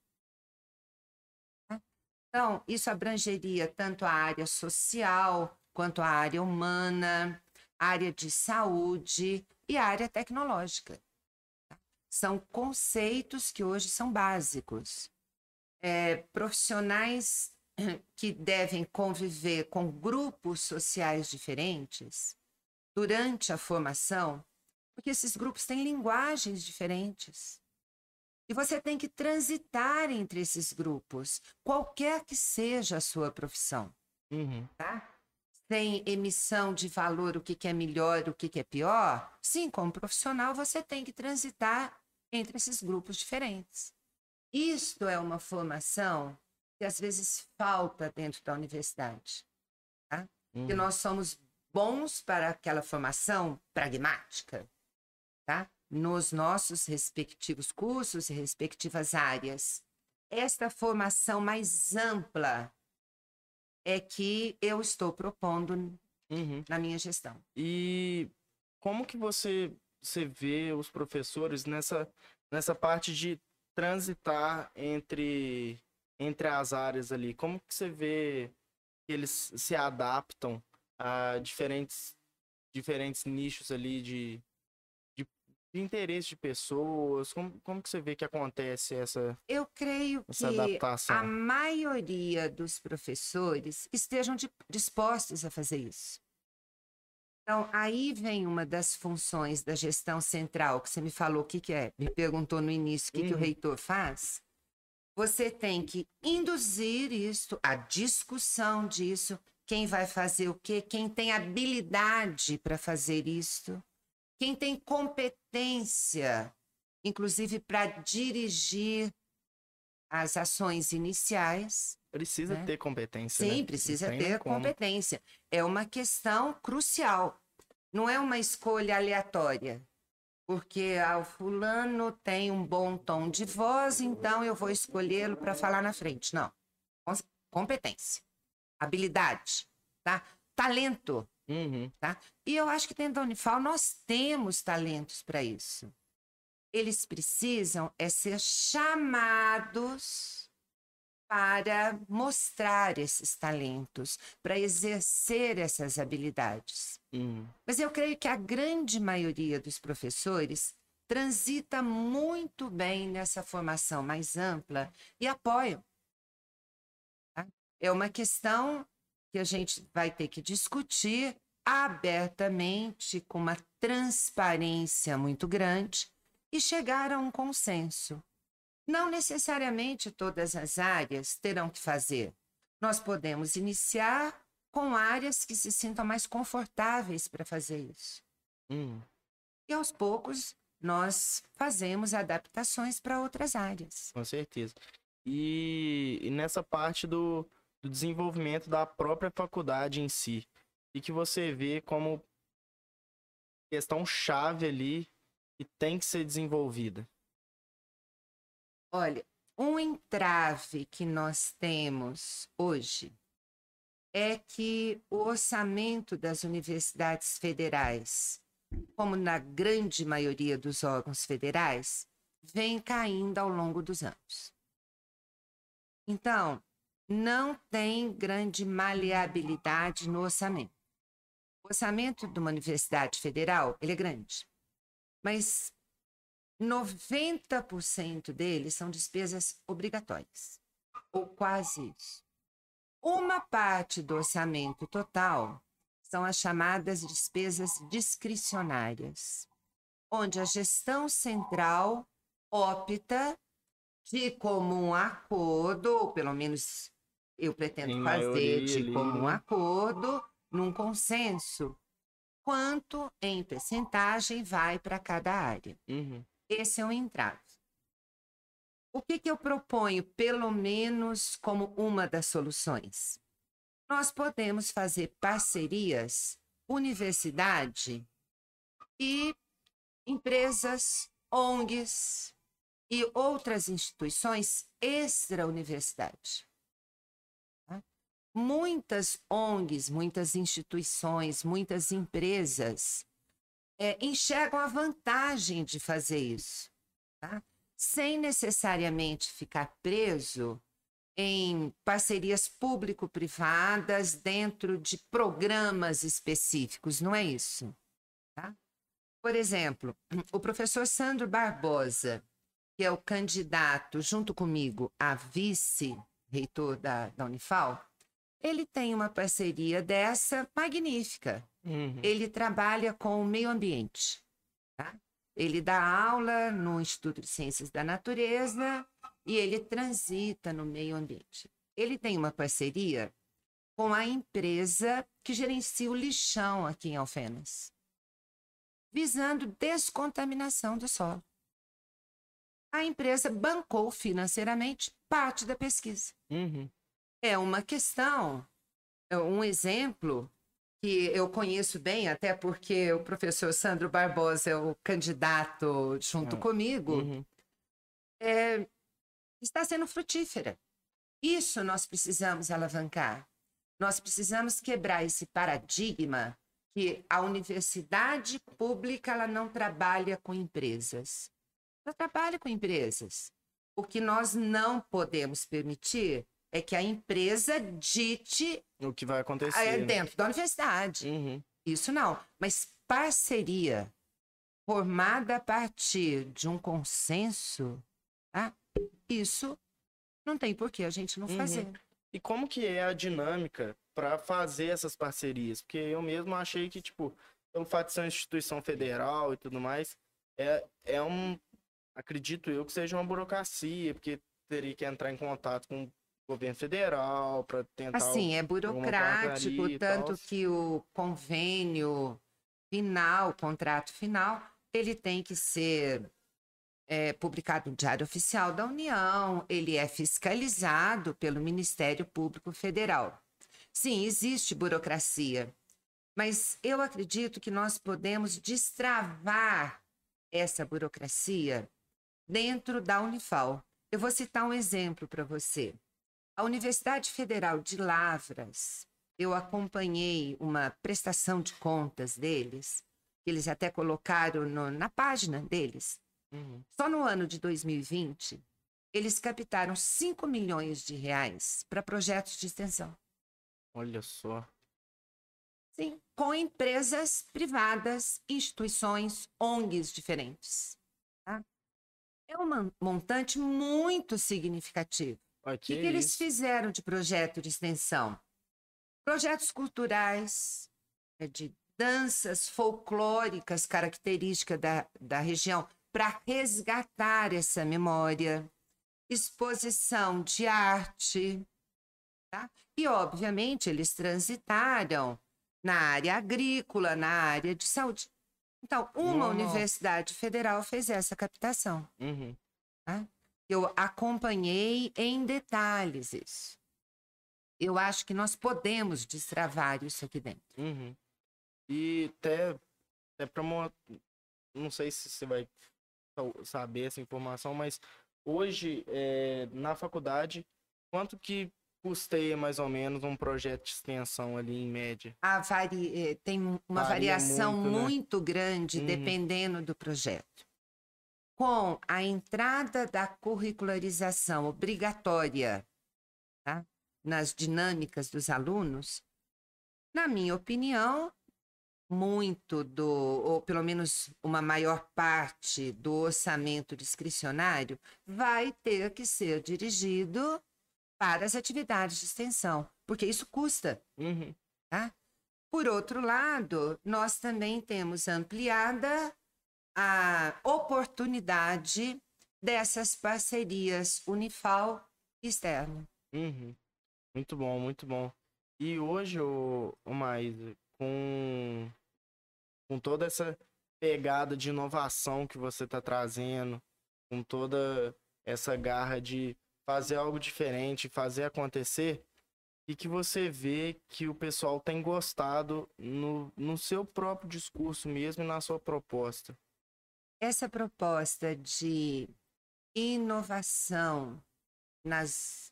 Speaker 2: tá? Então, isso abrangeria tanto a área social, quanto a área humana, área de saúde e área tecnológica. tá? São conceitos que hoje são básicos. É, profissionais que devem conviver com grupos sociais diferentes durante a formação, porque esses grupos têm linguagens diferentes. E você tem que transitar entre esses grupos, qualquer que seja a sua profissão.
Speaker 1: Uhum.
Speaker 2: Tá? Tem emissão de valor, o que, que é melhor, o que, que é pior. Sim, como profissional, você tem que transitar entre esses grupos diferentes. Isto é uma formação que às vezes falta dentro da universidade. Tá?
Speaker 1: Uhum.
Speaker 2: Que nós somos bons para aquela formação pragmática, tá? Nos nossos respectivos cursos e respectivas áreas. Esta formação mais ampla é que eu estou propondo
Speaker 1: Uhum.
Speaker 2: na minha gestão.
Speaker 1: E como que você, você vê os professores nessa, nessa parte de transitar entre, entre as áreas ali? Como que você vê que eles se adaptam a diferentes, diferentes nichos ali de, de, de interesse de pessoas? Como, como que você vê que acontece essa,
Speaker 2: Eu creio
Speaker 1: essa
Speaker 2: que
Speaker 1: adaptação?
Speaker 2: a maioria dos professores estejam di- dispostos a fazer isso. Então, aí vem uma das funções da gestão central, que você me falou o que, que é, me perguntou no início o que, que o
Speaker 1: Uhum.
Speaker 2: reitor faz. Você tem que induzir isso, a discussão disso, quem vai fazer o quê, quem tem habilidade para fazer isso, quem tem competência, inclusive para dirigir as ações iniciais.
Speaker 1: Precisa
Speaker 2: né?
Speaker 1: ter competência, né?
Speaker 2: Sim,
Speaker 1: Não
Speaker 2: precisa ter
Speaker 1: como.
Speaker 2: competência. É uma questão crucial. Não é uma escolha aleatória. Porque ah, o fulano tem um bom tom de voz, então eu vou escolhê-lo para falar na frente. Não. Com- Competência, habilidade, tá? Talento.
Speaker 1: Uhum.
Speaker 2: E eu acho que dentro da Unifal nós temos talentos para isso. Eles precisam é ser chamados para mostrar esses talentos, para exercer essas habilidades.
Speaker 1: Uhum.
Speaker 2: Mas eu creio que a grande maioria dos professores transita muito bem nessa formação mais ampla e apoiam. tá? É uma questão que a gente vai ter que discutir abertamente, com uma transparência muito grande e chegar a um consenso. Não necessariamente todas as áreas terão que fazer. Nós podemos iniciar com áreas que se sintam mais confortáveis para fazer isso.
Speaker 1: Uhum.
Speaker 2: E aos poucos nós fazemos adaptações para outras áreas.
Speaker 1: Com certeza. E, e nessa parte do, do desenvolvimento da própria faculdade em si, e que você vê como questão chave ali que tem que ser desenvolvida.
Speaker 2: Olha, um entrave que nós temos hoje é que o orçamento das universidades federais, como na grande maioria dos órgãos federais, vem caindo ao longo dos anos. Então, não tem grande maleabilidade no orçamento. O orçamento de uma universidade federal, ele é grande, mas 90% deles são despesas obrigatórias, ou quase isso. Uma parte do orçamento total são as chamadas despesas discricionárias, onde a gestão central opta de comum acordo, ou pelo menos eu pretendo
Speaker 1: Em
Speaker 2: fazer
Speaker 1: maioria
Speaker 2: de
Speaker 1: ali,
Speaker 2: comum
Speaker 1: né?
Speaker 2: acordo, num consenso, quanto em percentagem vai para cada área.
Speaker 1: Uhum.
Speaker 2: Esse é um entrave. O que, que eu proponho, pelo menos como uma das soluções? Nós podemos fazer parcerias, universidade e empresas, ONGs e outras instituições extra-universidade. Muitas ONGs, muitas instituições, muitas empresas é, enxergam a vantagem de fazer isso, tá? sem necessariamente ficar preso em parcerias público-privadas dentro de programas específicos, não é isso. Tá? Por exemplo, o professor Sandro Barbosa, que é o candidato junto comigo a vice reitor da, da Unifal, ele tem uma parceria dessa magnífica.
Speaker 1: Uhum.
Speaker 2: Ele trabalha com o meio ambiente. Tá? Ele dá aula no Instituto de Ciências da Natureza e ele transita no meio ambiente. Ele tem uma parceria com a empresa que gerencia o lixão aqui em Alfenas, visando descontaminação do solo. A empresa bancou financeiramente parte da pesquisa.
Speaker 1: Uhum.
Speaker 2: É uma questão, é um exemplo que eu conheço bem, até porque o professor Sandro Barbosa é o candidato junto
Speaker 1: Ah,
Speaker 2: comigo,
Speaker 1: Uhum.
Speaker 2: é, está sendo frutífera. Isso nós precisamos alavancar. Nós precisamos quebrar esse paradigma que a universidade pública ela não trabalha com empresas. Ela trabalha com empresas. O que nós não podemos permitir é que a empresa dite
Speaker 1: O que vai acontecer.
Speaker 2: é,
Speaker 1: né?
Speaker 2: dentro da universidade.
Speaker 1: Uhum.
Speaker 2: Isso não. Mas parceria formada a partir de um consenso, tá? isso não tem por que a gente não
Speaker 1: Uhum.
Speaker 2: fazer.
Speaker 1: E como que é a dinâmica para fazer essas parcerias? Porque eu mesmo achei que, tipo, pelo fato de ser uma instituição federal e tudo mais, é, é um. Acredito eu que seja uma burocracia, porque teria que entrar em contato com governo federal para tentar.
Speaker 2: Assim, é burocrático, tanto que o convênio final, o contrato final, ele tem que ser é, publicado no Diário Oficial da União, ele é fiscalizado pelo Ministério Público Federal. Sim, existe burocracia, mas eu acredito que nós podemos destravar essa burocracia dentro da Unifal. Eu vou citar um exemplo para você. A Universidade Federal de Lavras, eu acompanhei uma prestação de contas deles, que eles até colocaram no- na página deles.
Speaker 1: Uhum.
Speaker 2: Só no ano de 2020, eles captaram 5 milhões de reais para projetos de extensão.
Speaker 1: Olha só.
Speaker 2: Sim, com empresas privadas, instituições, ONGs diferentes. tá? É um montante muito significativo. O que, que eles fizeram de projeto de extensão? Projetos culturais, é, de danças folclóricas características da, da região, para resgatar essa memória, exposição de arte. Tá? E, obviamente, eles transitaram na área agrícola, na área de saúde. Então, uma
Speaker 1: Nossa.
Speaker 2: universidade federal fez essa captação.
Speaker 1: Uhum.
Speaker 2: Eu acompanhei em detalhes isso. Eu acho que nós podemos destravar isso aqui dentro.
Speaker 1: Uhum. E até, até pra mo- Não sei se você vai sa- saber essa informação, mas hoje, é, na faculdade, quanto que custeia mais ou menos um projeto de extensão ali em média?
Speaker 2: A vari... eh, Tem uma
Speaker 1: Varia
Speaker 2: variação
Speaker 1: muito, né?
Speaker 2: muito grande
Speaker 1: Uhum.
Speaker 2: dependendo do projeto. Com a entrada da curricularização obrigatória tá? nas dinâmicas dos alunos, na minha opinião, muito do, ou pelo menos uma maior parte do orçamento discricionário vai ter que ser dirigido para as atividades de extensão, porque isso custa.
Speaker 1: Uhum.
Speaker 2: Por outro lado, nós também temos ampliada a oportunidade dessas parcerias Unifal e externa.
Speaker 1: Uhum. Muito bom, muito bom. E hoje, o, o Maísa, com, com toda essa pegada de inovação que você está trazendo, com toda essa garra de fazer algo diferente, fazer acontecer, e que você vê que o pessoal tem gostado no, no seu próprio discurso mesmo e na sua proposta.
Speaker 2: Essa proposta de inovação nas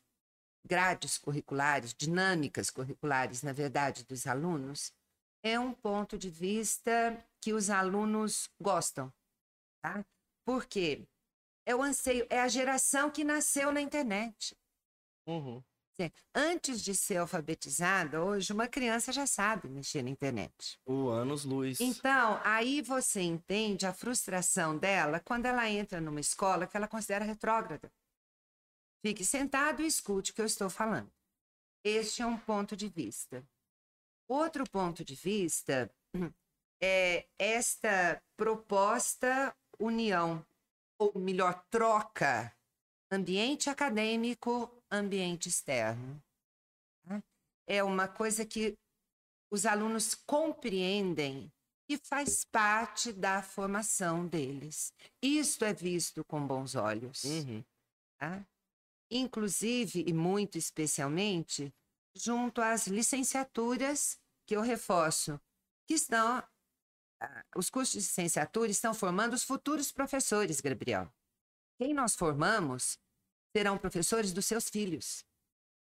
Speaker 2: grades curriculares, dinâmicas curriculares, na verdade, dos alunos, é um ponto de vista que os alunos gostam, tá? Por quê? É o anseio, é a geração que nasceu na internet.
Speaker 1: Uhum.
Speaker 2: Dizer, Antes de ser alfabetizada, hoje uma criança já sabe mexer na internet.
Speaker 1: O Anos Luz.
Speaker 2: Então, aí você entende a frustração dela quando ela entra numa escola que ela considera retrógrada. Fique sentado e escute o que eu estou falando. Este é um ponto de vista. Outro ponto de vista é esta proposta união, ou melhor, troca, ambiente acadêmico, ambiente externo. Tá? É uma coisa que os alunos compreendem e faz parte da formação deles. Isto é visto com bons olhos.
Speaker 1: Uhum.
Speaker 2: Tá? Inclusive, e muito especialmente, junto às licenciaturas, que eu reforço, que estão. Os cursos de licenciatura estão formando os futuros professores, Gabriel. Quem nós formamos serão professores dos seus filhos.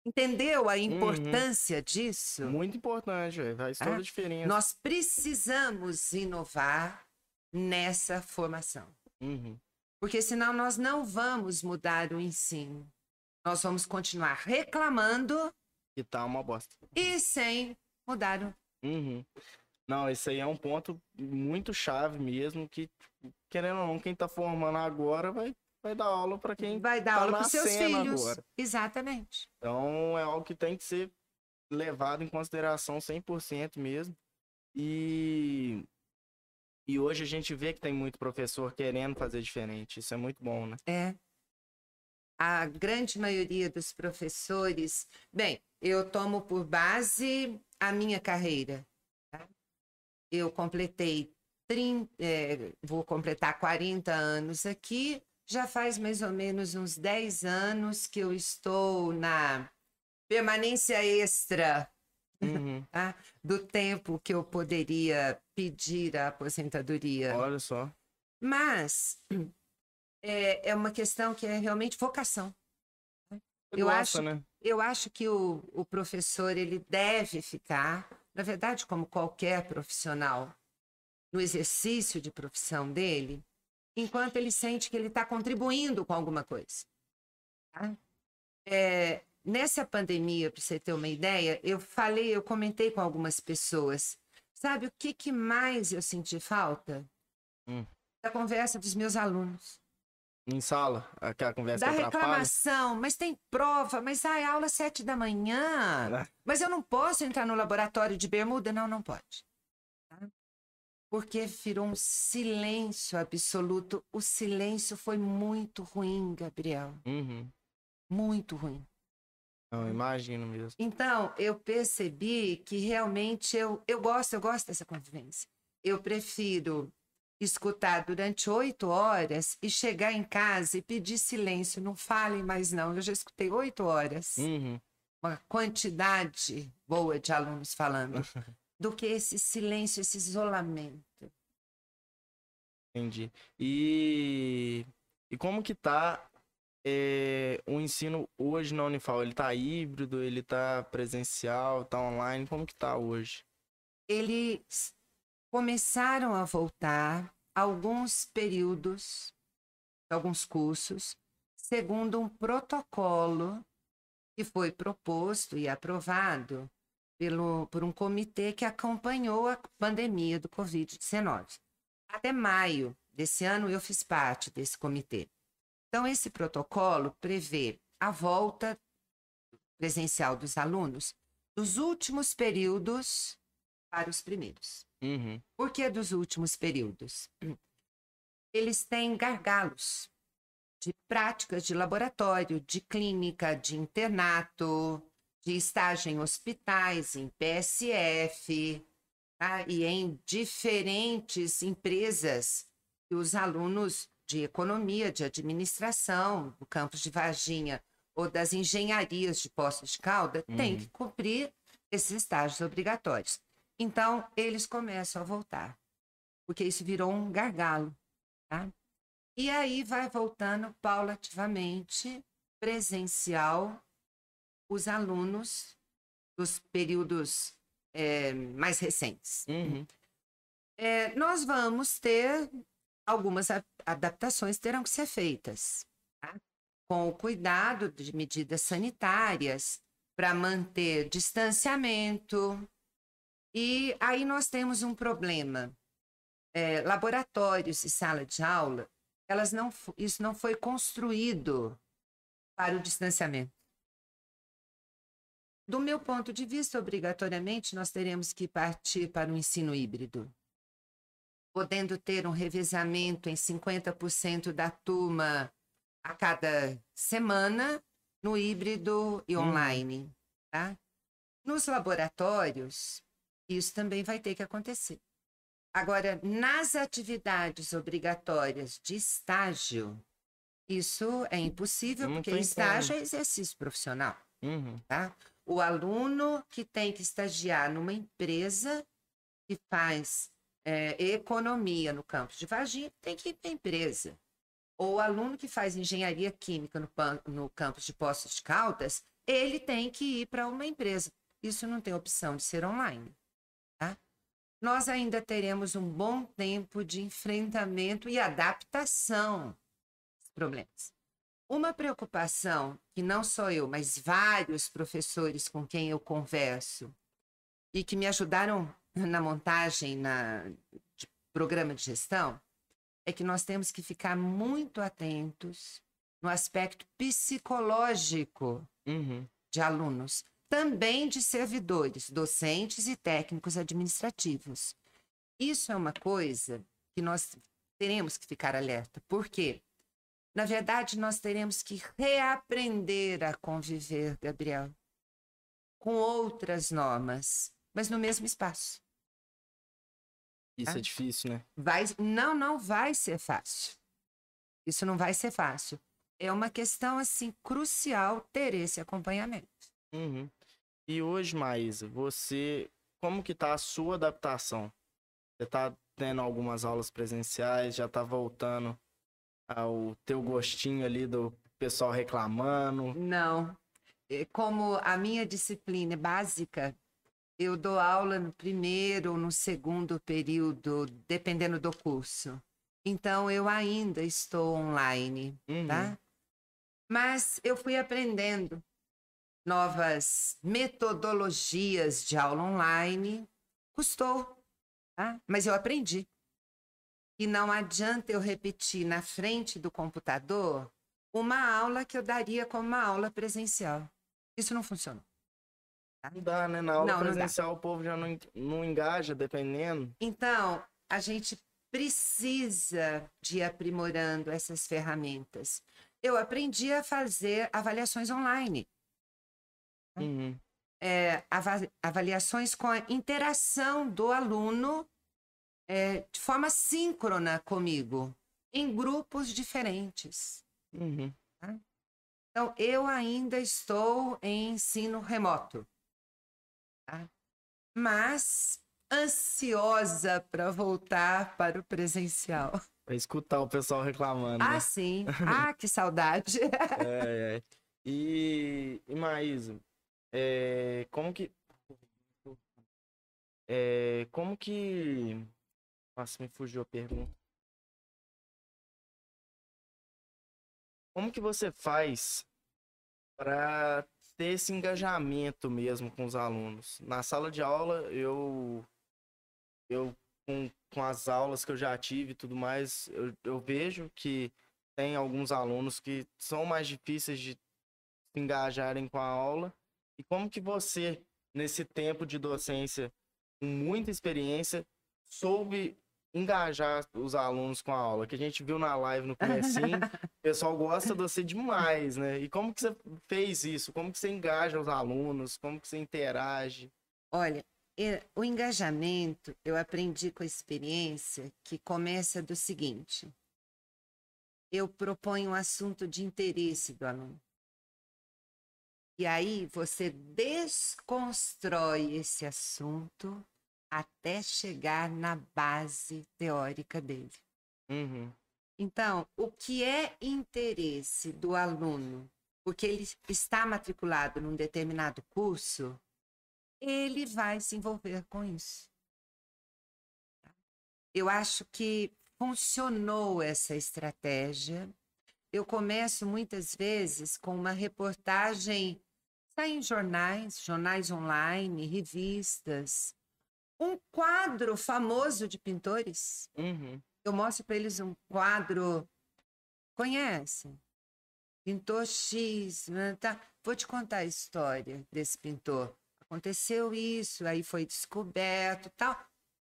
Speaker 2: Entendeu a
Speaker 1: Uhum.
Speaker 2: importância disso?
Speaker 1: Muito importante, velho. Faz toda
Speaker 2: Ah,
Speaker 1: a diferença.
Speaker 2: Nós precisamos inovar nessa formação.
Speaker 1: Uhum.
Speaker 2: Porque senão nós não vamos mudar o ensino. Nós vamos continuar reclamando
Speaker 1: E tá uma bosta.
Speaker 2: e sem mudar o.
Speaker 1: Uhum. Não, esse aí é um ponto muito chave mesmo, que, querendo ou não, quem tá formando agora vai, vai dar aula para quem
Speaker 2: Vai dar
Speaker 1: tá
Speaker 2: aula para os seus filhos.
Speaker 1: agora.
Speaker 2: Exatamente.
Speaker 1: Então é algo que tem que ser levado em consideração 100% mesmo. E, e hoje a gente vê que tem muito professor querendo fazer diferente. Isso é muito bom, né?
Speaker 2: É. A grande maioria dos professores. Bem, eu tomo por base a minha carreira. tá? Eu completei 30, é, vou completar 40 anos aqui. Já faz mais ou menos uns 10 anos que eu estou na permanência extra
Speaker 1: Uhum.
Speaker 2: do tempo que eu poderia pedir a aposentadoria.
Speaker 1: Olha só.
Speaker 2: Mas é, é uma questão que é realmente vocação.
Speaker 1: Você
Speaker 2: Eu
Speaker 1: gosta,
Speaker 2: acho-
Speaker 1: né?
Speaker 2: Eu acho que o, o professor ele deve ficar, na verdade, como qualquer profissional, no exercício de profissão dele, enquanto ele sente que ele está contribuindo com alguma coisa. tá? É, nessa pandemia, para você ter uma ideia, eu falei, eu comentei com algumas pessoas. Sabe o que, que mais eu senti falta?
Speaker 1: Hum.
Speaker 2: Da conversa dos meus alunos.
Speaker 1: Em sala, aquela conversa
Speaker 2: Da reclamação, mas tem prova, mas ai, aula sete da manhã.
Speaker 1: É.
Speaker 2: Mas eu não posso entrar no laboratório de bermuda? Não, não pode. Porque virou um silêncio absoluto. O silêncio foi muito ruim, Gabriel.
Speaker 1: Uhum.
Speaker 2: Muito ruim.
Speaker 1: Não, imagino mesmo.
Speaker 2: Então, eu percebi que realmente eu, eu gosto, eu gosto dessa convivência. Eu prefiro escutar durante oito horas e chegar em casa e pedir silêncio. Não falem mais, não. Eu já escutei oito horas.
Speaker 1: Uhum.
Speaker 2: Uma quantidade boa de alunos falando. Do que esse silêncio, esse isolamento.
Speaker 1: Entendi. E, e como que tá é, o ensino hoje na Unifal? Ele tá híbrido, ele tá presencial, tá online? Como que tá hoje?
Speaker 2: Eles começaram a voltar alguns períodos, alguns cursos, segundo um protocolo que foi proposto e aprovado pelo, por um comitê que acompanhou a pandemia do Covid-19. Até maio desse ano, eu fiz parte desse comitê. Então, esse protocolo prevê a volta presencial dos alunos dos últimos períodos para os primeiros.
Speaker 1: Uhum.
Speaker 2: Por que dos últimos períodos? Eles têm gargalos de práticas de laboratório, de clínica, de internato, de estágio em hospitais, em PSF, tá? e em diferentes empresas que os alunos de economia, de administração, do campus de Varginha ou das engenharias de Poços de Calda, têm
Speaker 1: Uhum.
Speaker 2: que cumprir esses estágios obrigatórios. Então, eles começam a voltar, porque isso virou um gargalo. Tá? E aí vai voltando paulativamente, presencial, os alunos dos períodos eh, mais recentes.
Speaker 1: Uhum.
Speaker 2: É, nós vamos ter algumas adaptações terão que ser feitas, tá? com o cuidado de medidas sanitárias para manter distanciamento. E aí nós temos um problema. É, laboratórios e sala de aula, elas não, isso não foi construído para o distanciamento. Do meu ponto de vista, obrigatoriamente, nós teremos que partir para o ensino híbrido, podendo ter um revezamento em 50% da turma a cada semana no híbrido e
Speaker 1: Uhum.
Speaker 2: online. Tá? Nos laboratórios, isso também vai ter que acontecer. Agora, nas atividades obrigatórias de estágio, isso é impossível,
Speaker 1: Não
Speaker 2: porque estágio é exercício profissional.
Speaker 1: Uhum.
Speaker 2: Tá? O aluno que tem que estagiar numa empresa que faz é, economia no campus de Varginha tem que ir para a empresa. Ou o aluno que faz engenharia química no, no campus de Poços de Caldas, ele tem que ir para uma empresa. Isso não tem opção de ser online. Tá? Nós ainda teremos um bom tempo de enfrentamento e adaptação aos problemas. Uma preocupação que não só eu, mas vários professores com quem eu converso e que me ajudaram na montagem na, de programa de gestão é que nós temos que ficar muito atentos no aspecto psicológico
Speaker 1: Uhum.
Speaker 2: de alunos, também de servidores, docentes e técnicos administrativos. Isso é uma coisa que nós teremos que ficar alerta. Por quê? Na verdade, nós teremos que reaprender a conviver, Gabriel, com outras normas, mas no mesmo espaço.
Speaker 1: Isso
Speaker 2: Ah.
Speaker 1: é difícil, né?
Speaker 2: Vai, não, não vai ser fácil. Isso não vai ser fácil. É uma questão assim crucial ter esse acompanhamento.
Speaker 1: Uhum. E hoje, Maísa, você, como que tá a sua adaptação? Você tá tendo algumas aulas presenciais, já tá voltando ao teu gostinho ali do pessoal reclamando?
Speaker 2: Não. É, Como a minha disciplina é básica, eu dou aula no primeiro ou no segundo período, dependendo do curso. Então, eu ainda estou online,
Speaker 1: Uhum.
Speaker 2: tá? Mas eu fui aprendendo novas metodologias de aula online. Custou, tá? Mas eu aprendi. E não adianta eu repetir na frente do computador uma aula que eu daria como uma aula presencial. Isso não funciona.
Speaker 1: Não dá, né? Na aula
Speaker 2: Não, não
Speaker 1: presencial o povo já não, não engaja, dependendo.
Speaker 2: Então, a gente precisa de ir aprimorando essas ferramentas. Eu aprendi a fazer avaliações online,
Speaker 1: Uhum.
Speaker 2: é, ava- avaliações com a interação do aluno é, de forma síncrona comigo, em grupos diferentes.
Speaker 1: Uhum.
Speaker 2: Então, eu ainda estou em ensino remoto, tá? mas ansiosa para voltar para o presencial.
Speaker 1: Pra escutar o pessoal reclamando. né?
Speaker 2: Ah, sim. Ah, que saudade.
Speaker 1: É, é. E, e Maísa, é, como que. É, como que. Nossa, me fugiu a pergunta. Como que você faz para ter esse engajamento mesmo com os alunos? Na sala de aula, eu. Eu, com, com as aulas que eu já tive e tudo mais, eu, eu vejo que tem alguns alunos que são mais difíceis de se engajarem com a aula. E como que você, nesse tempo de docência, com muita experiência, soube engajar os alunos com a aula? Que a gente viu na live no comecinho, o pessoal gosta de você demais, né? E como que você fez isso? Como que você engaja os alunos? Como que você interage?
Speaker 2: Olha, e- o engajamento eu aprendi com a experiência que começa do seguinte: eu proponho um assunto de interesse do aluno. E aí você desconstrói esse assunto até chegar na base teórica dele.
Speaker 1: Uhum.
Speaker 2: Então, o que é interesse do aluno, porque ele está matriculado num determinado curso, ele vai se envolver com isso. Eu acho que funcionou essa estratégia. Eu começo muitas vezes com uma reportagem, sai em jornais, jornais online, revistas, um quadro famoso de pintores
Speaker 1: Uhum.
Speaker 2: eu mostro para eles um quadro. Conhecem? pintor X, né, tá? Vou te contar a história desse pintor. Aconteceu isso, aí foi descoberto, tal.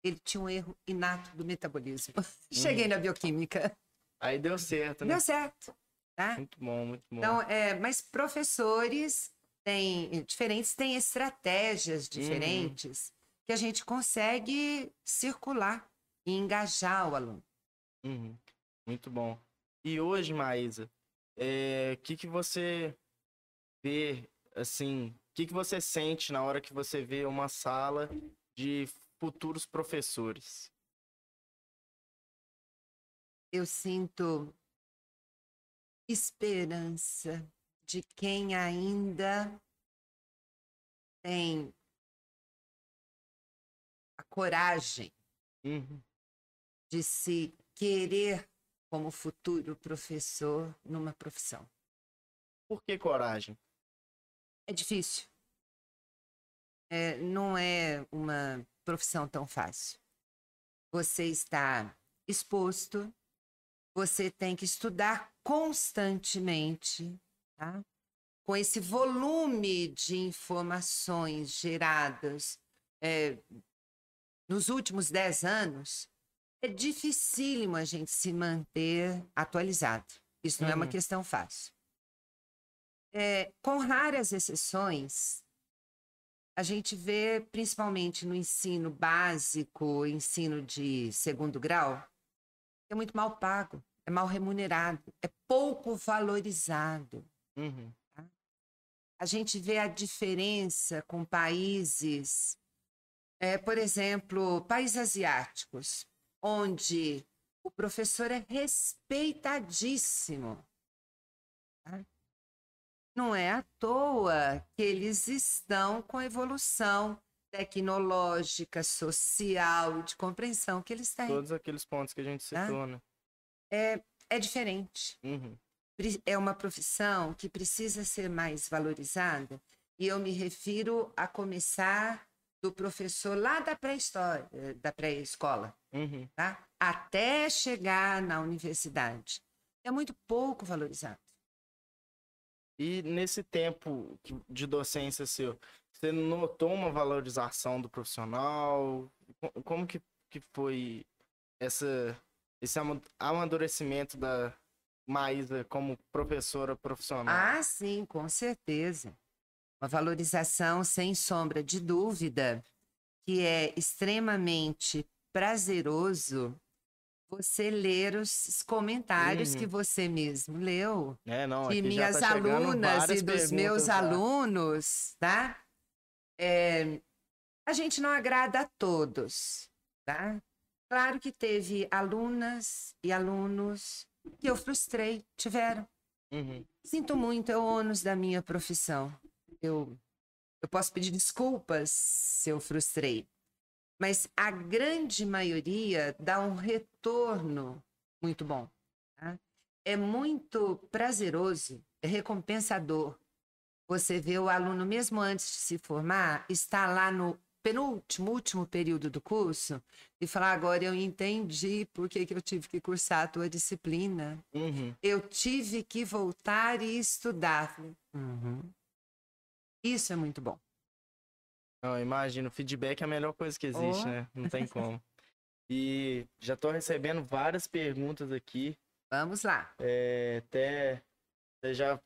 Speaker 2: Ele tinha um erro inato do metabolismo. Cheguei na bioquímica.
Speaker 1: Aí deu certo, né?
Speaker 2: Deu certo, tá?
Speaker 1: Muito bom, muito bom.
Speaker 2: Então, é, mas professores têm diferentes, têm estratégias diferentes que a gente consegue circular e engajar o aluno.
Speaker 1: Uhum. Muito bom. E hoje, Maísa, o que, que você vê, assim, o que, que você sente na hora que você vê uma sala de futuros professores?
Speaker 2: Eu sinto esperança de quem ainda tem coragem
Speaker 1: Uhum.
Speaker 2: de se querer como futuro professor numa profissão.
Speaker 1: Por que coragem?
Speaker 2: É difícil. É, não é uma profissão tão fácil. Você está exposto, você tem que estudar constantemente, tá? com esse volume de informações geradas é, nos últimos dez anos, é dificílimo a gente se manter atualizado. Isso não é uma
Speaker 1: Uhum.
Speaker 2: questão fácil. É, com raras exceções, a gente vê, principalmente no ensino básico, ensino de segundo grau, é muito mal pago, é mal remunerado, é pouco valorizado.
Speaker 1: Uhum.
Speaker 2: A gente vê a diferença com países, é, por exemplo, países asiáticos, onde o professor é respeitadíssimo. tá? Não é à toa que eles estão com a evolução tecnológica, social, de compreensão que eles têm.
Speaker 1: Todos aqueles pontos que a gente
Speaker 2: Tá.
Speaker 1: citou, né?
Speaker 2: É, é diferente
Speaker 1: Uhum.
Speaker 2: é uma profissão que precisa ser mais valorizada, e eu me refiro a começar do professor lá da pré-história, da pré-escola,
Speaker 1: Uhum.
Speaker 2: tá? Até chegar na universidade. É muito pouco valorizado.
Speaker 1: E nesse tempo de docência seu, você notou uma valorização do profissional? Co- Como que, que foi essa, esse ama- amadurecimento da Maísa como professora profissional?
Speaker 2: Ah, sim, com certeza. Uma valorização sem sombra de dúvida, que é extremamente prazeroso você ler os comentários
Speaker 1: Uhum.
Speaker 2: que você mesmo leu.
Speaker 1: É, não,
Speaker 2: de minhas
Speaker 1: tá
Speaker 2: alunas e dos meus
Speaker 1: já.
Speaker 2: alunos, tá? É, a gente não agrada a todos, tá? Claro que teve alunas e alunos que eu frustrei, tiveram.
Speaker 1: Uhum.
Speaker 2: Sinto muito, é o ônus da minha profissão. Eu, eu posso pedir desculpas se eu frustrei, mas a grande maioria dá um retorno muito bom. tá? É muito prazeroso, é recompensador. Você vê o aluno, mesmo antes de se formar, está lá no penúltimo, último período do curso e falar: agora eu entendi por que, que eu tive que cursar a tua disciplina
Speaker 1: Uhum.
Speaker 2: eu tive que voltar e estudar. "Uhum." Isso é muito bom.
Speaker 1: Não, imagino, feedback é a melhor coisa que existe,
Speaker 2: Oh.
Speaker 1: né? Não tem como. E já tô recebendo várias perguntas aqui.
Speaker 2: Vamos lá.
Speaker 1: É, até, até já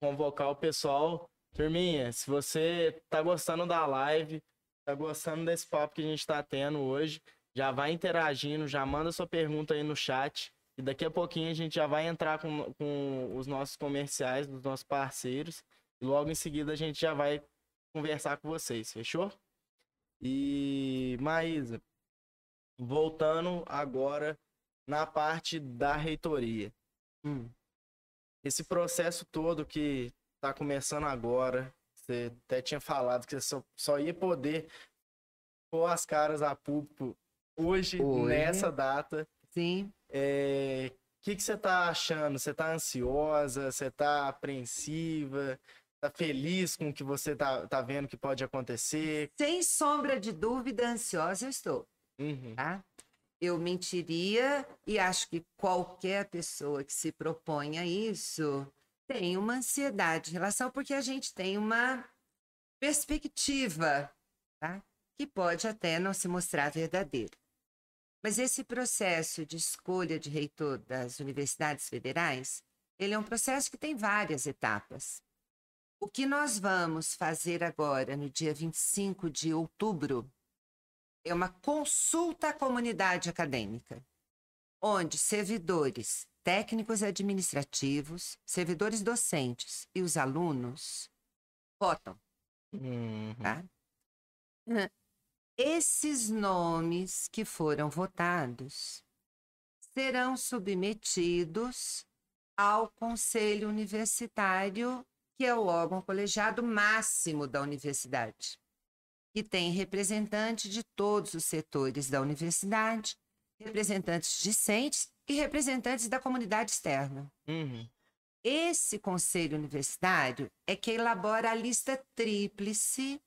Speaker 1: convocar o pessoal. Turminha, se você tá gostando da live, tá gostando desse papo que a gente tá tendo hoje, já vai interagindo, já manda sua pergunta aí no chat. E daqui a pouquinho a gente já vai entrar com, com os nossos comerciais, dos nossos parceiros. E logo em seguida a gente já vai conversar com vocês, fechou? E, Maísa, voltando agora na parte da reitoria.
Speaker 2: Hum.
Speaker 1: Esse processo todo que tá começando agora, você até tinha falado que você só, só ia poder pôr as caras a público hoje,
Speaker 2: Hoje.
Speaker 1: nessa data.
Speaker 2: Sim.
Speaker 1: É, O que, que você tá achando? Você tá ansiosa? Você tá apreensiva? Tá feliz com o que você tá, tá vendo que pode acontecer?
Speaker 2: Sem sombra de dúvida, ansiosa eu estou,
Speaker 1: Uhum.
Speaker 2: tá? Eu mentiria e acho que qualquer pessoa que se propõe a isso tem uma ansiedade em relação, porque a gente tem uma perspectiva, tá? que pode até não se mostrar verdadeira. Mas esse processo de escolha de reitor das universidades federais, ele é um processo que tem várias etapas. O que nós vamos fazer agora, no dia 25 de outubro, é uma consulta à comunidade acadêmica, onde servidores técnicos administrativos, servidores docentes e os alunos votam.
Speaker 1: Uhum.
Speaker 2: Tá? Esses nomes que foram votados serão submetidos ao Conselho Universitário, que é o órgão colegiado máximo da universidade, que tem representantes de todos os setores da universidade, representantes discentes e representantes da comunidade externa.
Speaker 1: Uhum.
Speaker 2: Esse conselho universitário é que elabora a lista tríplice,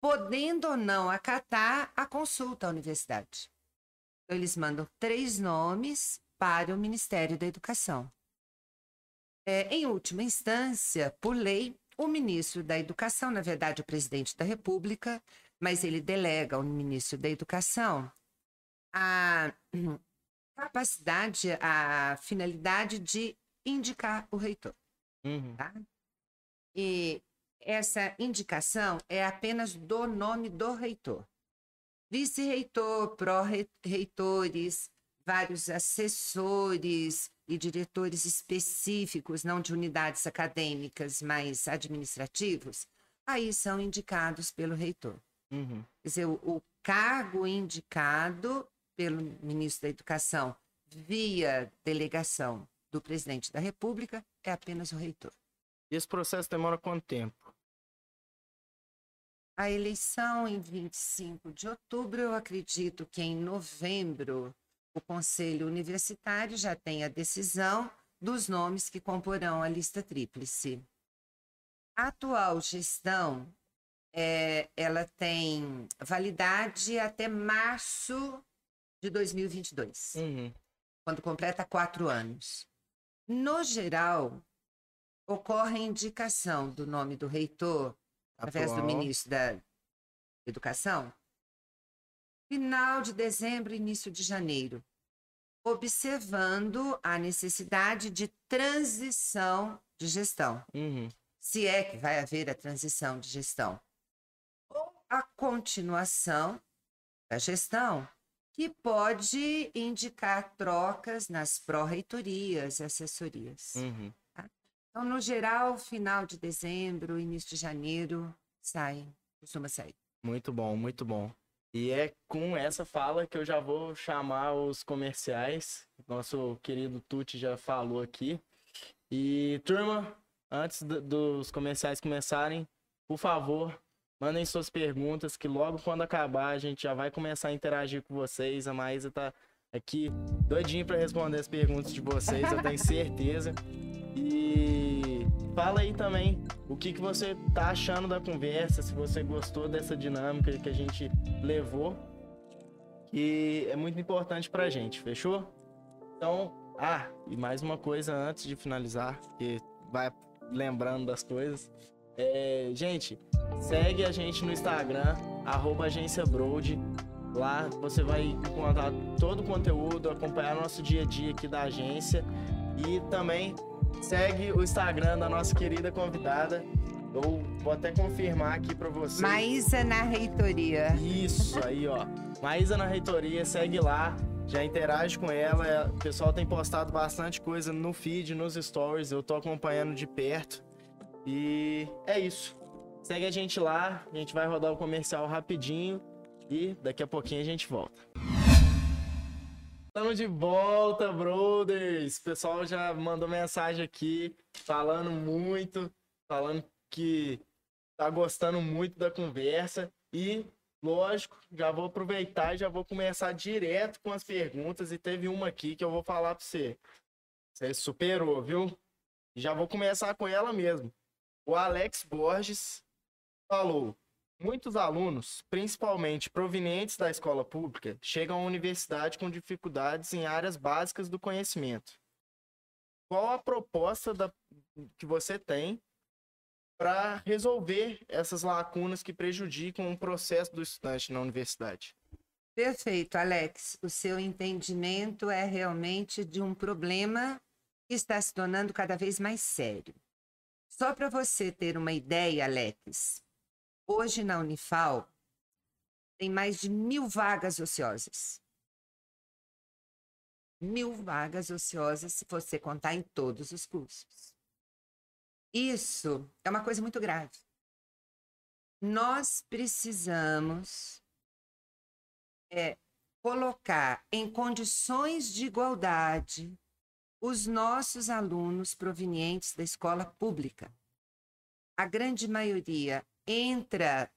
Speaker 2: podendo ou não acatar a consulta à universidade. Então, eles mandam três nomes para o Ministério da Educação. É, em última instância, por lei, o ministro da Educação, na verdade, o presidente da República, mas ele delega ao ministro da Educação a capacidade, a finalidade de indicar o reitor.
Speaker 1: Uhum.
Speaker 2: Tá? E essa indicação é apenas do nome do reitor. Vice-reitor, pró-reitores, vários assessores e diretores específicos, não de unidades acadêmicas, mas administrativos, aí são indicados pelo reitor.
Speaker 1: Uhum.
Speaker 2: Quer dizer, o, o cargo indicado pelo ministro da Educação via delegação do presidente da República é apenas o reitor.
Speaker 1: E esse processo demora quanto tempo?
Speaker 2: A eleição em 25 de outubro, eu acredito que em novembro o Conselho Universitário já tem a decisão dos nomes que comporão a lista tríplice. A atual gestão, é, ela tem validade até março de 2022,
Speaker 1: Uhum.
Speaker 2: quando completa quatro anos. No geral, ocorre a indicação do nome do reitor através do ministro da Educação, final de dezembro, início de janeiro, observando a necessidade de transição de gestão,
Speaker 1: Uhum.
Speaker 2: se é que vai haver a transição de gestão, ou a continuação da gestão, que pode indicar trocas nas pró-reitorias e assessorias.
Speaker 1: Uhum.
Speaker 2: Então, no geral, final de dezembro, início de janeiro, sai, costuma sair.
Speaker 1: Muito bom, muito bom. E é com essa fala que eu já vou chamar os comerciais. Nosso querido Tuti já falou aqui. E, turma, antes do- dos comerciais começarem, por favor, mandem suas perguntas, que logo quando acabar a gente já vai começar a interagir com vocês. A Maísa tá aqui doidinha para responder as perguntas de vocês, eu tenho certeza. E fala aí também o que, que você tá achando da conversa, se você gostou dessa dinâmica que a gente levou. E é muito importante pra gente, fechou? Então, ah, e mais uma coisa antes de finalizar, que vai lembrando das coisas. É, gente, segue a gente no Instagram, arroba. Lá você vai encontrar todo o conteúdo, acompanhar nosso dia a dia aqui da agência. E também segue o Instagram da nossa querida convidada. Eu vou até confirmar aqui pra vocês.
Speaker 2: Maísa na reitoria.
Speaker 1: Isso, aí, ó. Maísa na reitoria, segue lá, já interage com ela. é, O pessoal tem postado bastante coisa no feed, nos stories. Eu tô acompanhando de perto. E é isso. Segue a gente lá, a gente vai rodar o comercial rapidinho e daqui a pouquinho a gente volta. Estamos de volta, brothers! O pessoal já mandou mensagem aqui, falando muito, falando que tá gostando muito da conversa. E, lógico, já vou aproveitar e já vou começar direto com as perguntas. E teve uma aqui que eu vou falar para você. Você superou, viu? Já vou começar com ela mesmo. O Alex Borges falou: Muitos alunos, principalmente provenientes da escola pública, chegam à universidade com dificuldades em áreas básicas do conhecimento. Qual a proposta da que você tem para resolver essas lacunas que prejudicam o processo do estudante na universidade.
Speaker 2: Perfeito, Alex. O seu entendimento é realmente de um problema que está se tornando cada vez mais sério. Só para você ter uma ideia, Alex, hoje na Unifal tem mais de mil vagas ociosas. Mil vagas ociosas, se você contar em todos os cursos. Isso é uma coisa muito grave. Nós precisamos é, colocar em condições de igualdade os nossos alunos provenientes da escola pública. A grande maioria entra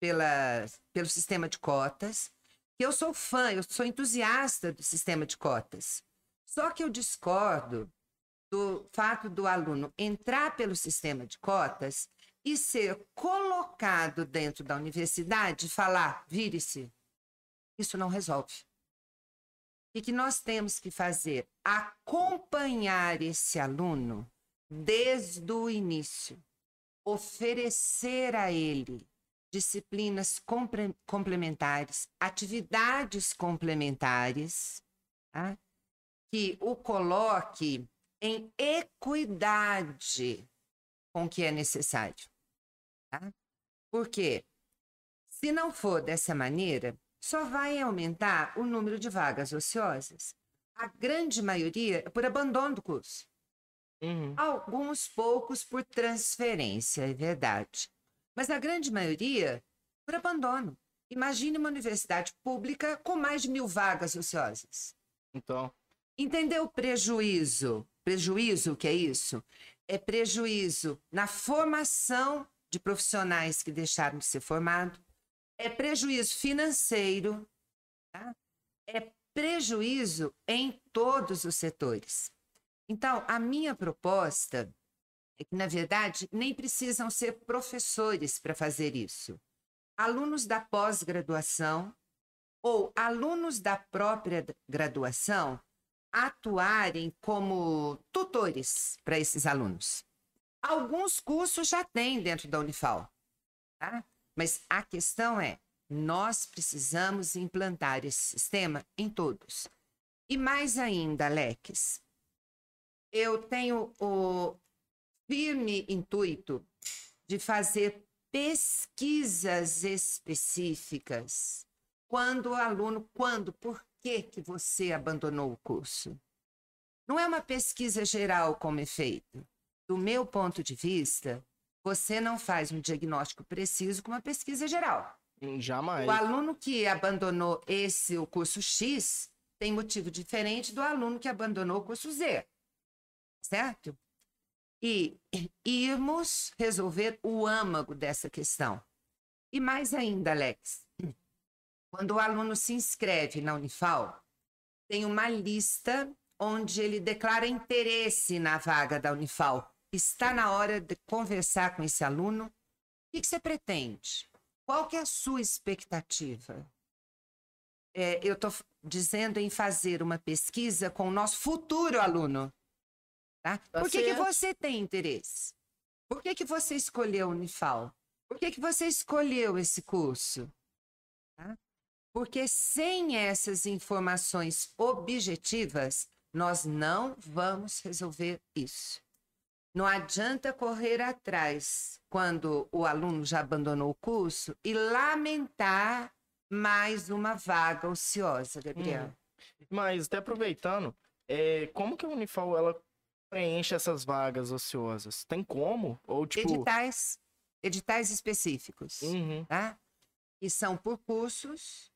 Speaker 2: pela, pelo sistema de cotas, eu sou fã, eu sou entusiasta do sistema de cotas. Só que eu discordo do fato do aluno entrar pelo sistema de cotas e ser colocado dentro da universidade e falar, vire-se. Isso não resolve. O que nós temos que fazer? Acompanhar esse aluno desde o início, oferecer a ele disciplinas complementares, atividades complementares, tá? que o coloque em equidade com o que é necessário. Tá? Porque, se não for dessa maneira, só vai aumentar o número de vagas ociosas. A grande maioria é por abandono do curso. Uhum. Alguns poucos por transferência, é verdade. Mas a grande maioria por abandono. Imagine uma universidade pública com mais de mil vagas ociosas.
Speaker 1: Então.
Speaker 2: Entendeu o prejuízo Prejuízo, o que é isso? É prejuízo na formação de profissionais que deixaram de ser formados, é prejuízo financeiro, tá? é prejuízo em todos os setores. Então, a minha proposta é que, na verdade, nem precisam ser professores para fazer isso. Alunos da pós-graduação ou alunos da própria graduação atuarem como tutores para esses alunos. Alguns cursos já tem dentro da Unifal, tá? mas a questão é: nós precisamos implantar esse sistema em todos. E mais ainda, Alex, eu tenho o firme intuito de fazer pesquisas específicas quando o aluno, quando, por que, que você abandonou o curso? Não é uma pesquisa geral como é feito. Do meu ponto de vista, você não faz um diagnóstico preciso com uma pesquisa geral.
Speaker 1: Jamais.
Speaker 2: O aluno que abandonou esse o curso X tem motivo diferente do aluno que abandonou o curso Z. Certo? E irmos resolver o âmago dessa questão. E mais ainda, Alex, quando o aluno se inscreve na Unifal, tem uma lista onde ele declara interesse na vaga da Unifal. Está na hora de conversar com esse aluno. O que, que você pretende? Qual que é a sua expectativa? É, eu estou dizendo em fazer uma pesquisa com o nosso futuro aluno. Tá? tá Por que, que você tem interesse? Por que, que você escolheu a Unifal? Por que, que você escolheu esse curso? Tá? Porque sem essas informações objetivas, nós não vamos resolver isso. Não adianta correr atrás quando o aluno já abandonou o curso e lamentar mais uma vaga ociosa, Gabriel.
Speaker 1: Hum. Mas até aproveitando, é, como que a Unifal ela preenche essas vagas ociosas? Tem como? Ou tipo
Speaker 2: editais, editais específicos,
Speaker 1: uhum.
Speaker 2: tá? E são por cursos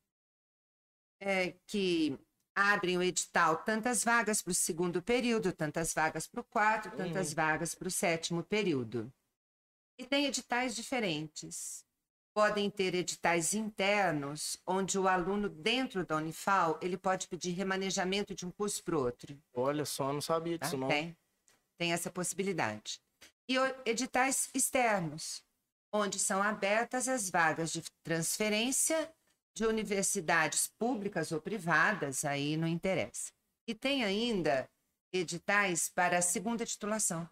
Speaker 2: é, que abrem o edital tantas vagas para o segundo período, tantas vagas para o quarto, tantas uhum. vagas para o sétimo período. E tem editais diferentes. Podem ter editais internos, onde o aluno dentro da Unifal ele pode pedir remanejamento de um curso para outro.
Speaker 1: Olha só, não sabia disso
Speaker 2: tá?
Speaker 1: não.
Speaker 2: Tem, tem essa possibilidade. E editais externos, onde são abertas as vagas de transferência de universidades públicas ou privadas, aí não interessa. E tem ainda editais para a segunda titulação.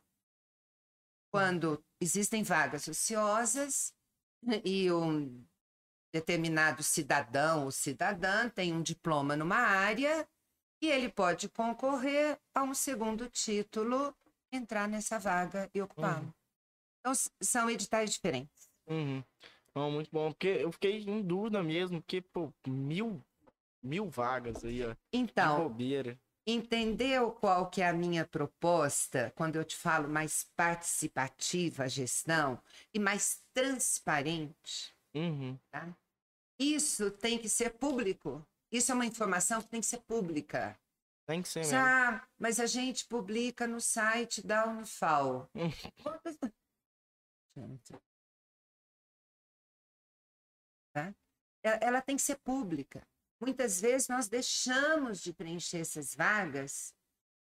Speaker 2: quando existem vagas ociosas e um determinado cidadão ou cidadã tem um diploma numa área e ele pode concorrer a um segundo título, entrar nessa vaga e ocupá-lo.
Speaker 1: Uhum.
Speaker 2: Então, são editais diferentes.
Speaker 1: Uhum. Não, muito bom, porque eu fiquei em dúvida mesmo, porque, pô, mil, mil vagas aí, ó.
Speaker 2: Então,
Speaker 1: bobeira.
Speaker 2: entendeu qual que é a minha proposta quando eu te falo mais participativa a gestão e mais transparente?
Speaker 1: Uhum.
Speaker 2: Isso tem que ser público. Isso é uma informação que tem que ser pública.
Speaker 1: Tem que ser mesmo.
Speaker 2: Já, mas a gente publica no site da Unifal.
Speaker 1: Hum.
Speaker 2: Tá? Ela tem que ser pública. Muitas vezes nós deixamos de preencher essas vagas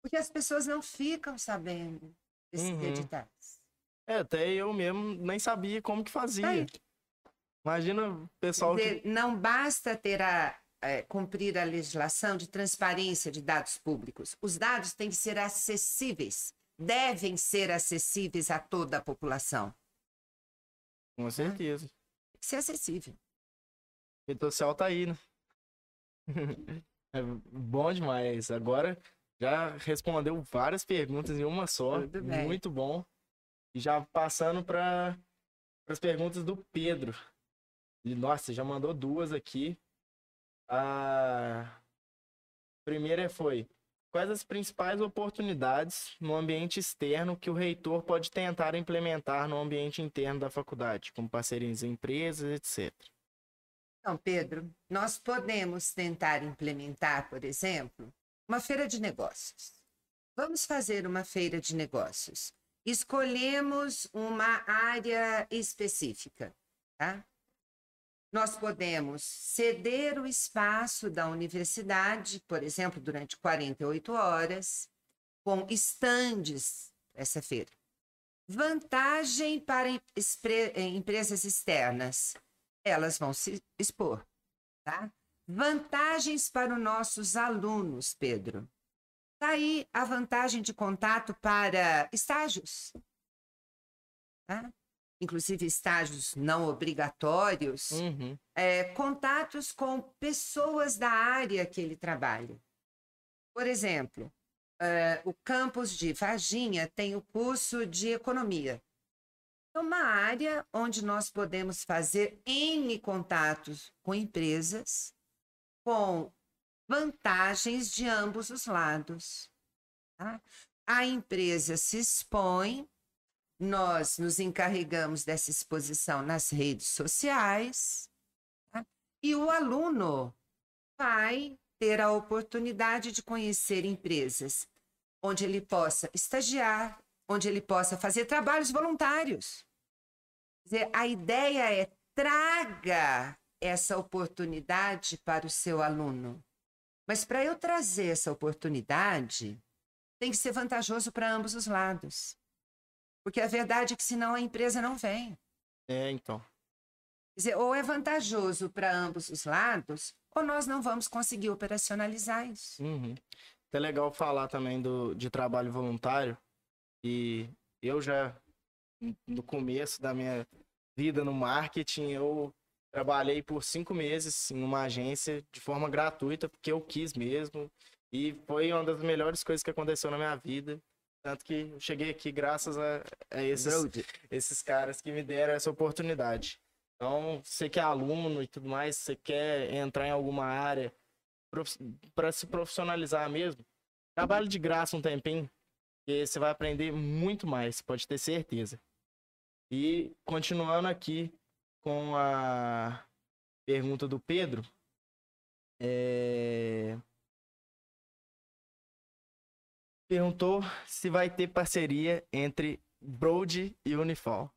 Speaker 2: porque as pessoas não ficam sabendo desses
Speaker 1: Uhum.
Speaker 2: editais.
Speaker 1: É, até eu mesmo nem sabia como que fazia.
Speaker 2: Tá.
Speaker 1: Imagina o pessoal
Speaker 2: Quer
Speaker 1: que...
Speaker 2: dizer, Não basta ter a, eh, cumprir a legislação de transparência de dados públicos. Os dados têm que ser acessíveis, devem ser acessíveis a toda a população.
Speaker 1: Com certeza.
Speaker 2: Tem que ser acessível.
Speaker 1: Rede social tá aí, né? É bom demais. Agora já respondeu várias perguntas em uma só. Muito bom. E já passando para as perguntas do Pedro. E, nossa, já mandou duas aqui. A primeira foi: quais as principais oportunidades no ambiente externo que o reitor pode tentar implementar no ambiente interno da faculdade, como parcerias em empresas, etc.
Speaker 2: Então, Pedro, nós podemos tentar implementar, por exemplo, uma feira de negócios. Vamos fazer uma feira de negócios. Escolhemos uma área específica, tá? Nós podemos ceder o espaço da universidade, por exemplo, durante 48 horas, com estandes essa feira. Vantagem para eh, empresas externas elas vão se expor, tá? Vantagens para os nossos alunos, Pedro. Tá aí a vantagem de contato para estágios, tá? Inclusive estágios não obrigatórios,
Speaker 1: Uhum.
Speaker 2: é, contatos com pessoas da área que ele trabalha. Por exemplo, é, o campus de Varginha tem o curso de economia. É uma área onde nós podemos fazer N contatos com empresas, com vantagens de ambos os lados. tá? A empresa se expõe, nós nos encarregamos dessa exposição nas redes sociais, tá? e o aluno vai ter a oportunidade de conhecer empresas onde ele possa estagiar, onde ele possa fazer trabalhos voluntários. Dizer, a ideia é traga essa oportunidade para o seu aluno. Mas para eu trazer essa oportunidade, tem que ser vantajoso para ambos os lados. Porque a verdade é que senão a empresa não vem.
Speaker 1: É, então.
Speaker 2: Quer dizer, ou é vantajoso para ambos os lados, ou nós não vamos conseguir operacionalizar isso.
Speaker 1: Uhum. É legal falar também do, de trabalho voluntário. E eu já, no começo da minha vida no marketing, eu trabalhei por cinco meses em uma agência de forma gratuita, porque eu quis mesmo. E foi uma das melhores coisas que aconteceu na minha vida. Tanto que eu cheguei aqui graças a, a esses, esses caras que me deram essa oportunidade. Então, você que é aluno e tudo mais, você quer entrar em alguma área para se profissionalizar mesmo, trabalhe de graça um tempinho, que você vai aprender muito mais, pode ter certeza. E continuando aqui com a pergunta do Pedro, é, perguntou se vai ter parceria entre Broad e Unifal.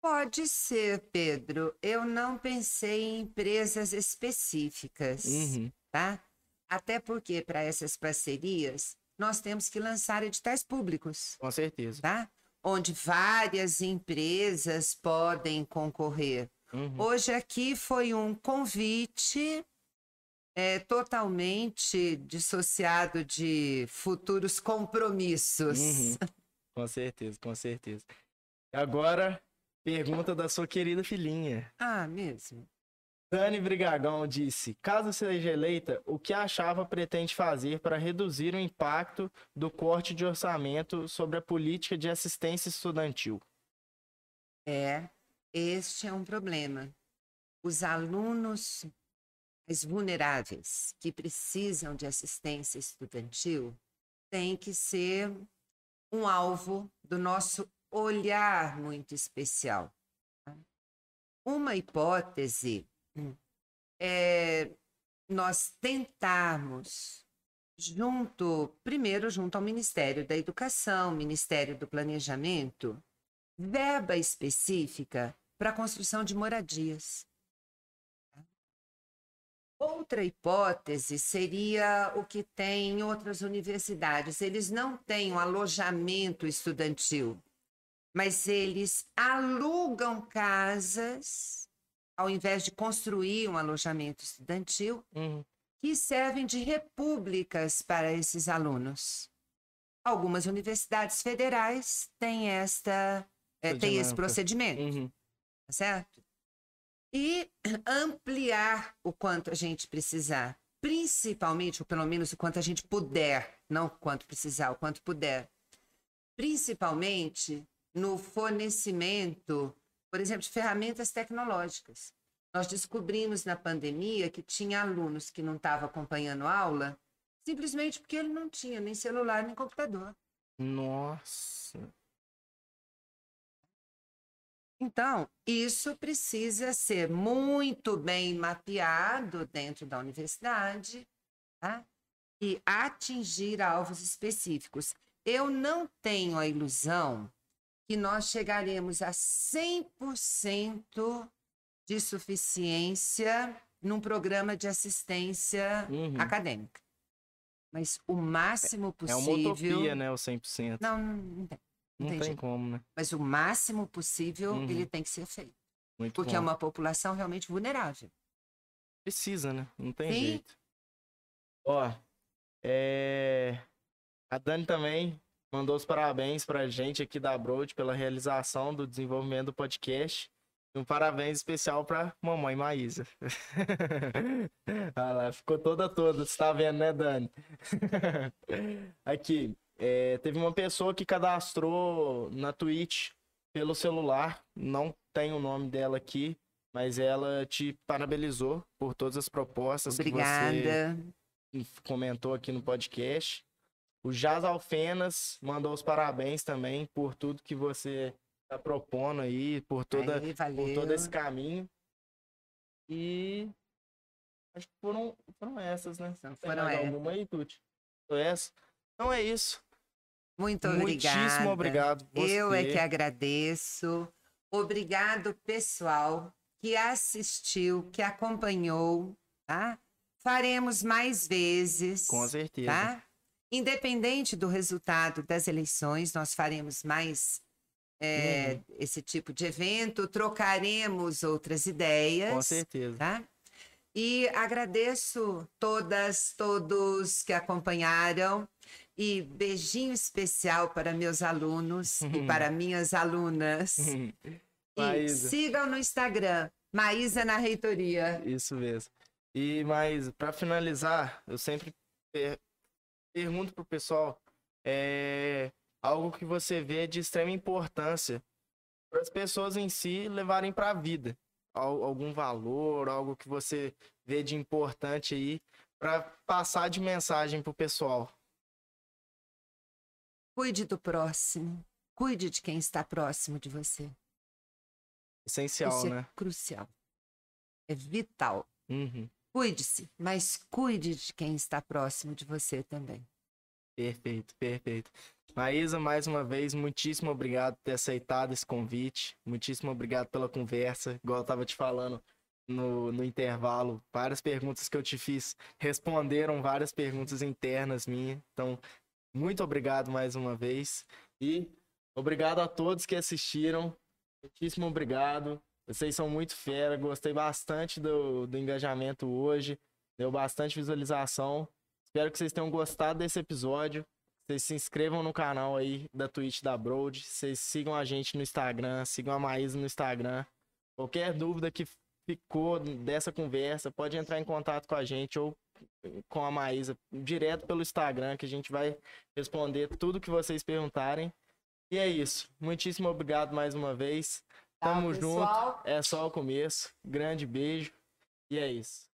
Speaker 2: Pode ser, Pedro. Eu não pensei em empresas específicas,
Speaker 1: Uhum.
Speaker 2: tá? Até porque para essas parcerias nós temos que lançar editais públicos,
Speaker 1: Com certeza.
Speaker 2: tá? Onde várias empresas podem concorrer.
Speaker 1: Uhum.
Speaker 2: Hoje aqui foi um convite é, totalmente dissociado de futuros compromissos.
Speaker 1: Uhum. Com certeza, com certeza. Agora, pergunta da sua querida filhinha.
Speaker 2: Ah, mesmo?
Speaker 1: Dani Brigagão disse: caso seja eleita, o que achava pretende fazer para reduzir o impacto do corte de orçamento sobre a política de assistência estudantil?
Speaker 2: É, este é um problema. Os alunos mais vulneráveis que precisam de assistência estudantil têm que ser um alvo do nosso olhar muito especial. Uma hipótese é nós tentarmos, junto, primeiro junto ao Ministério da Educação, Ministério do Planejamento, verba específica para a construção de moradias. Outra hipótese seria o que tem em outras universidades. Eles não têm um alojamento estudantil, mas eles alugam casas, ao invés de construir um alojamento estudantil,
Speaker 1: Uhum.
Speaker 2: que servem de repúblicas para esses alunos. Algumas universidades federais têm esta eh, têm esse procedimento
Speaker 1: Uhum.
Speaker 2: tá certo? E ampliar o quanto a gente precisar, principalmente, ou pelo menos o quanto a gente puder, não o quanto precisar, o quanto puder. Principalmente no fornecimento, por exemplo, de ferramentas tecnológicas. Nós descobrimos na pandemia que tinha alunos que não estavam acompanhando aula simplesmente porque ele não tinha nem celular nem computador.
Speaker 1: Nossa.
Speaker 2: Então, isso precisa ser muito bem mapeado dentro da universidade tá? e atingir alvos específicos. Eu não tenho a ilusão que nós chegaremos a 100% de suficiência num programa de assistência
Speaker 1: Uhum.
Speaker 2: acadêmica. Mas o máximo
Speaker 1: É uma
Speaker 2: possível.
Speaker 1: utopia, né? O 100%.
Speaker 2: Não, não, não tem.
Speaker 1: Não
Speaker 2: tem
Speaker 1: tem
Speaker 2: jeito.
Speaker 1: como, né?
Speaker 2: Mas o máximo possível
Speaker 1: Uhum.
Speaker 2: ele tem que ser feito.
Speaker 1: Muito
Speaker 2: Porque
Speaker 1: bom.
Speaker 2: é uma população realmente vulnerável.
Speaker 1: Precisa, né? Não tem
Speaker 2: Sim.
Speaker 1: jeito. Ó, é... a Dani também mandou os parabéns pra gente aqui da Broad pela realização do desenvolvimento do podcast. Um parabéns especial pra mamãe Maísa. Olha lá, ficou toda toda, você tá vendo, né, Dani? Aqui, é, teve uma pessoa que cadastrou na Twitch pelo celular, não tem o nome dela aqui, mas ela te parabenizou por todas as propostas que você
Speaker 2: Obrigada.
Speaker 1: comentou aqui no podcast. O Jaz Alfenas mandou os parabéns também por tudo que você está propondo aí, por, toda,
Speaker 2: Aí,
Speaker 1: por todo esse caminho. E acho que foram, foram essas, né? Tem
Speaker 2: foram
Speaker 1: mais
Speaker 2: essas.
Speaker 1: alguma aí, Tuti? Foi essa? Então é isso.
Speaker 2: Muito obrigada.
Speaker 1: Muitíssimo obrigado.
Speaker 2: Eu é
Speaker 1: você.
Speaker 2: que agradeço. Obrigado, pessoal, que assistiu, que acompanhou, tá? Faremos mais vezes.
Speaker 1: Com certeza.
Speaker 2: tá? Independente do resultado das eleições, nós faremos mais é,
Speaker 1: Uhum.
Speaker 2: esse tipo de evento, trocaremos outras ideias.
Speaker 1: Com certeza.
Speaker 2: tá? E agradeço todas, todos que acompanharam. E beijinho especial para meus alunos e para minhas alunas. E
Speaker 1: Maísa.
Speaker 2: sigam no Instagram, Maísa na Reitoria.
Speaker 1: Isso mesmo. E mas para finalizar, eu sempre pergunto pro pessoal é algo que você vê de extrema importância para as pessoas em si levarem para a vida, Al- algum valor, algo que você vê de importante aí para passar de mensagem pro pessoal.
Speaker 2: Cuide do próximo. Cuide de quem está próximo de você.
Speaker 1: Essencial,
Speaker 2: Isso é
Speaker 1: né?
Speaker 2: crucial. É vital.
Speaker 1: Uhum.
Speaker 2: Cuide-se, mas cuide de quem está próximo de você também.
Speaker 1: Perfeito, perfeito. Maísa, mais uma vez, muitíssimo obrigado por ter aceitado esse convite. Muitíssimo obrigado pela conversa. Igual eu estava te falando no, no intervalo, várias perguntas que eu te fiz responderam várias perguntas internas minhas. Então, muito obrigado mais uma vez. E obrigado a todos que assistiram. Muitíssimo obrigado. Vocês são muito fera. Gostei bastante do, do engajamento hoje. Deu bastante visualização. Espero que vocês tenham gostado desse episódio. Vocês se inscrevam no canal aí da Twitch da Broad. Vocês sigam a gente no Instagram, sigam a Maísa no Instagram. Qualquer dúvida que ficou dessa conversa, pode entrar em contato com a gente ou com a Maísa direto pelo Instagram, que a gente vai responder tudo que vocês perguntarem. E é isso. Muitíssimo obrigado mais uma vez.
Speaker 2: Tá,
Speaker 1: Tamo
Speaker 2: pessoal?
Speaker 1: junto. É só o começo. Grande beijo. E é isso.